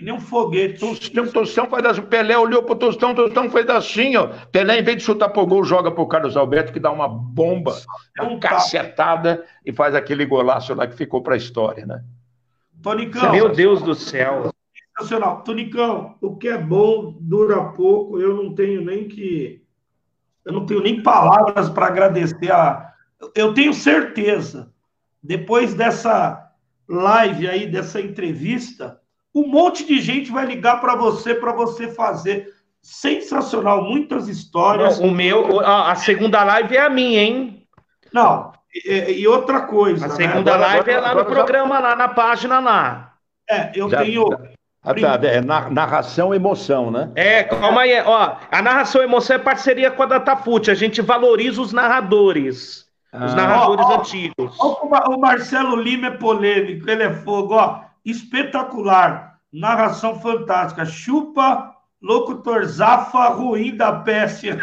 Que nem um foguete. Tostão, Tostão faz assim. Pelé olhou pro Tostão, Tostão fez assim, ó. Pelé, em vez de chutar pro gol, joga pro Carlos Alberto, que dá uma bomba, É um uma cacetada e faz aquele golaço lá que ficou pra história, né? Tonicão, Meu Deus do céu. sensacional. Tonicão, o que é bom dura pouco. Eu não tenho nem que. Eu não tenho nem palavras para agradecer a. Eu tenho certeza, depois dessa live aí, dessa entrevista, um monte de gente vai ligar para você para você fazer. Sensacional, muitas histórias. O meu, a a segunda live é a minha, hein? Não, e, e outra coisa. A né? segunda Agora- live é agora- lá no já- programa, lá na página lá. É, eu Já- tenho. Ah, tá, é na- narração, emoção, né? É, calma aí. Ó, a narração emoção é parceria com a Datafute. A gente valoriza os narradores. Os Ah. narradores Ó, ó, antigos. Ó, O Marcelo Lima é polêmico, ele é fogo, ó. Espetacular. Narração fantástica. Chupa, locutor Zafa, ruim da peste.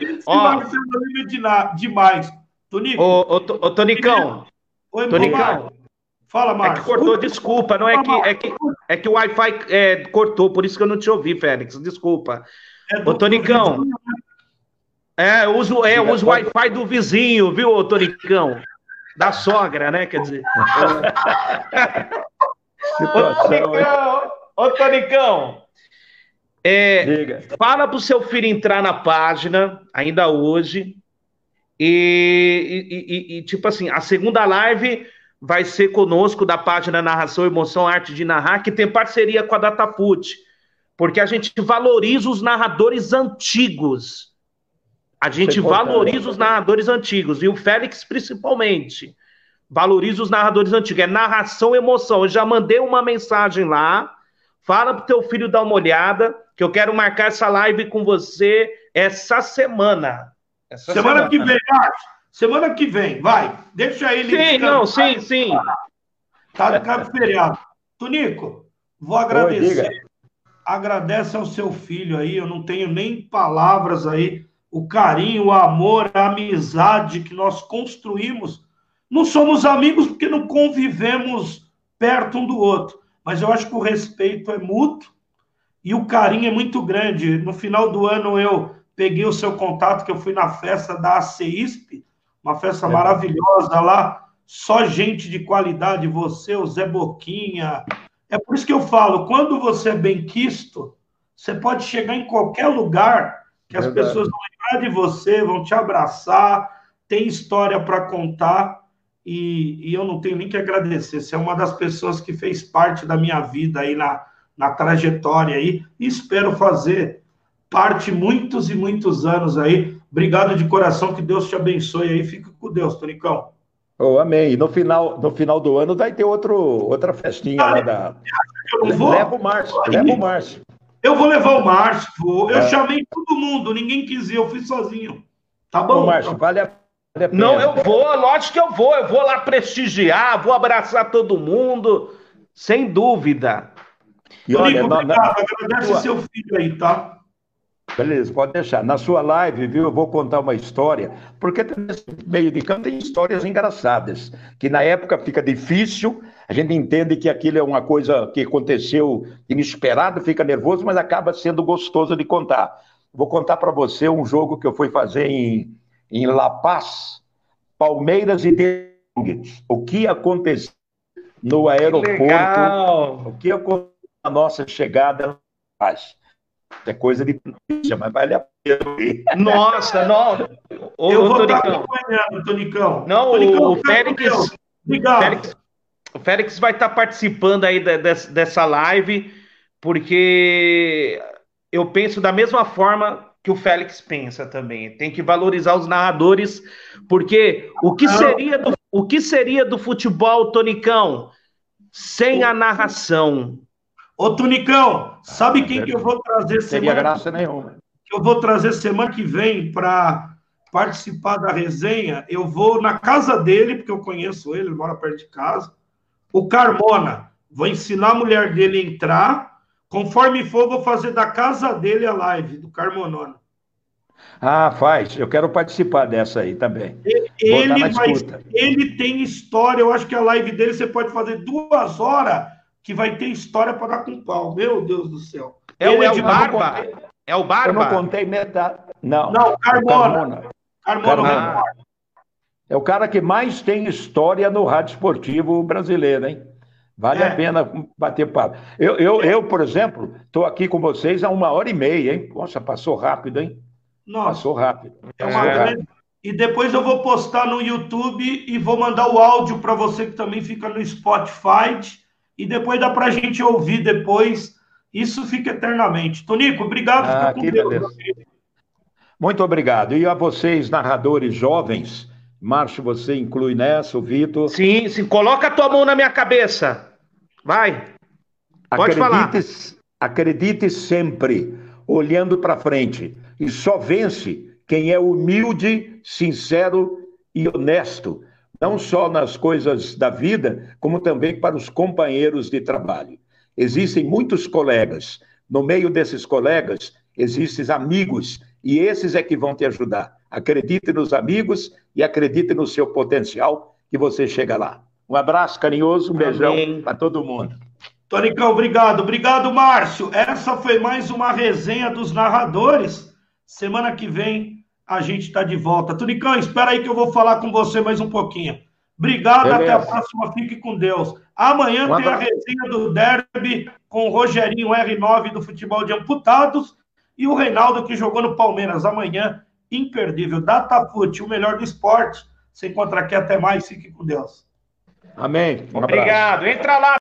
Esse Ó. Marcelo Lima é demais. Tonico, Ô, ô, ô, Tonicão, oi, Tonicão. Marcos. Fala, é Marcos. que cortou, desculpa. Não é que, é que, é que o Wi-Fi é, cortou, por isso que eu não te ouvi, Félix. Desculpa. É Ô, Tonicão. É, eu uso, é, eu uso o Wi-Fi do vizinho, viu, Tonicão? Da sogra, né? Quer dizer. Ô, Situação? Tonicão, ô, Tonicão. É, Diga. Fala pro seu filho entrar na página, ainda hoje. E, e- e- e, tipo assim, a segunda live vai ser conosco da página Narração, Emoção, Arte de Narrar, que tem parceria com a Dataput. Porque a gente valoriza os narradores antigos. A gente é importante. valoriza os narradores antigos. E o Félix, principalmente. Valoriza os narradores antigos. É narração, emoção. Eu já mandei uma mensagem lá. Fala pro teu filho dar uma olhada, que eu quero marcar essa live com você essa semana. Essa Semana que vem, Marcos. Semana que vem, vai. Deixa ele. Sim, descansar. não, sim, sim. Tá no cabo feriado. Tonico, vou agradecer. diga. Agradece ao seu filho aí, eu não tenho nem palavras aí. O carinho, o amor, a amizade que nós construímos. Não somos amigos porque não convivemos perto um do outro, mas eu acho que o respeito é mútuo e o carinho é muito grande. No final do ano eu peguei o seu contato, que eu fui na festa da ACISP, uma festa É. maravilhosa lá, só gente de qualidade, você, o Zé Boquinha. É por isso que eu falo, quando você é bem quisto, você pode chegar em qualquer lugar que as Verdade. pessoas vão de você, vão te abraçar, tem história para contar, e, e eu não tenho nem que agradecer. Você é uma das pessoas que fez parte da minha vida aí na, na trajetória aí, e espero fazer parte muitos e muitos anos aí. Obrigado de coração, que Deus te abençoe aí. Fica com Deus, Tonicão. Oh, amém. E no final, no final do ano vai ter outro, outra festinha lá da. Eu não vou. Leva o Márcio, leva o Márcio. Eu vou levar o Márcio. Eu É. chamei todo mundo, ninguém quis ir, eu fui sozinho. Tá Ô, bom? Márcio, vale a, vale a pena. Não, eu vou, lógico que eu vou. Eu vou lá prestigiar, vou abraçar todo mundo, sem dúvida. E olha, na- obrigado. Agradece Sua- seu filho aí, tá? Beleza, pode deixar. Na sua live, viu, eu vou contar uma história, porque nesse meio de campo tem histórias engraçadas, que na época fica difícil, a gente entende que aquilo é uma coisa que aconteceu inesperado, fica nervoso, mas acaba sendo gostoso de contar. Vou contar para você um jogo que eu fui fazer em, em La Paz, Palmeiras e Deus. O que aconteceu no aeroporto? O que aconteceu na nossa chegada? É coisa de mas vale a pena. Nossa, não. Ô, Eu vou estar acompanhando, Tonicão. Não, Tonicão, o, Félix, Obrigado. Félix, o Félix vai estar participando aí dessa live, porque eu penso da mesma forma que o Félix pensa também. Tem que valorizar os narradores, porque o que seria do, o que seria do futebol, Tonicão, sem a narração? Ô, Tonicão, sabe quem que eu vou trazer semana? graça nenhuma. Que eu vou trazer semana que vem para participar da resenha. Eu vou na casa dele, porque eu conheço ele, ele mora perto de casa. O Carmona. Vou ensinar a mulher dele a entrar Conforme for, vou fazer da casa dele a live, do Carmonona. Ah, faz. Eu quero participar dessa aí também. Ele, mas, ele tem história. Eu acho que a live dele você pode fazer duas horas que vai ter história para dar com pau. Meu Deus do céu. É, ele é, o Barba? É o Barba? Eu não contei metade. Não. Não, Carmona. Carmona. Carmona. É o cara que mais tem história no rádio esportivo brasileiro, hein? Vale é. a pena bater papo. Eu, eu, eu por exemplo, estou aqui com vocês há uma hora e meia, hein? Nossa, passou rápido, hein? Nossa. Passou rápido. É uma grande... E depois eu vou postar no YouTube e vou mandar o áudio para você que também fica no Spotify. E depois dá para a gente ouvir depois. Isso fica eternamente. Tonico, obrigado. Ah, que beleza. Muito obrigado. E a vocês, narradores jovens, Márcio, você inclui nessa, o Vitor? Sim, sim. Coloca a tua mão na minha cabeça. Vai. Pode acredite, falar. Acredite sempre, olhando para frente. E só vence quem é humilde, sincero e honesto. Não só nas coisas da vida, como também para os companheiros de trabalho. Existem muitos colegas. No meio desses colegas, existem amigos. E esses é que vão te ajudar. Acredite nos amigos e acredite no seu potencial, que você chega lá. Um abraço carinhoso, um beijão para todo mundo. Tonicão, obrigado. Obrigado, Márcio. Essa foi mais uma resenha dos narradores. Semana que vem a gente está de volta. Tonicão, espera aí que eu vou falar com você mais um pouquinho. Obrigado, Beleza. até a próxima. Fique com Deus. Amanhã tem a resenha do Derby com o Rogerinho R9 do futebol de amputados e o Reinaldo que jogou no Palmeiras. Amanhã, imperdível. Datafute, o melhor do esporte. Se encontra aqui até mais. Fique com Deus. Amém. Um Obrigado. Entra lá.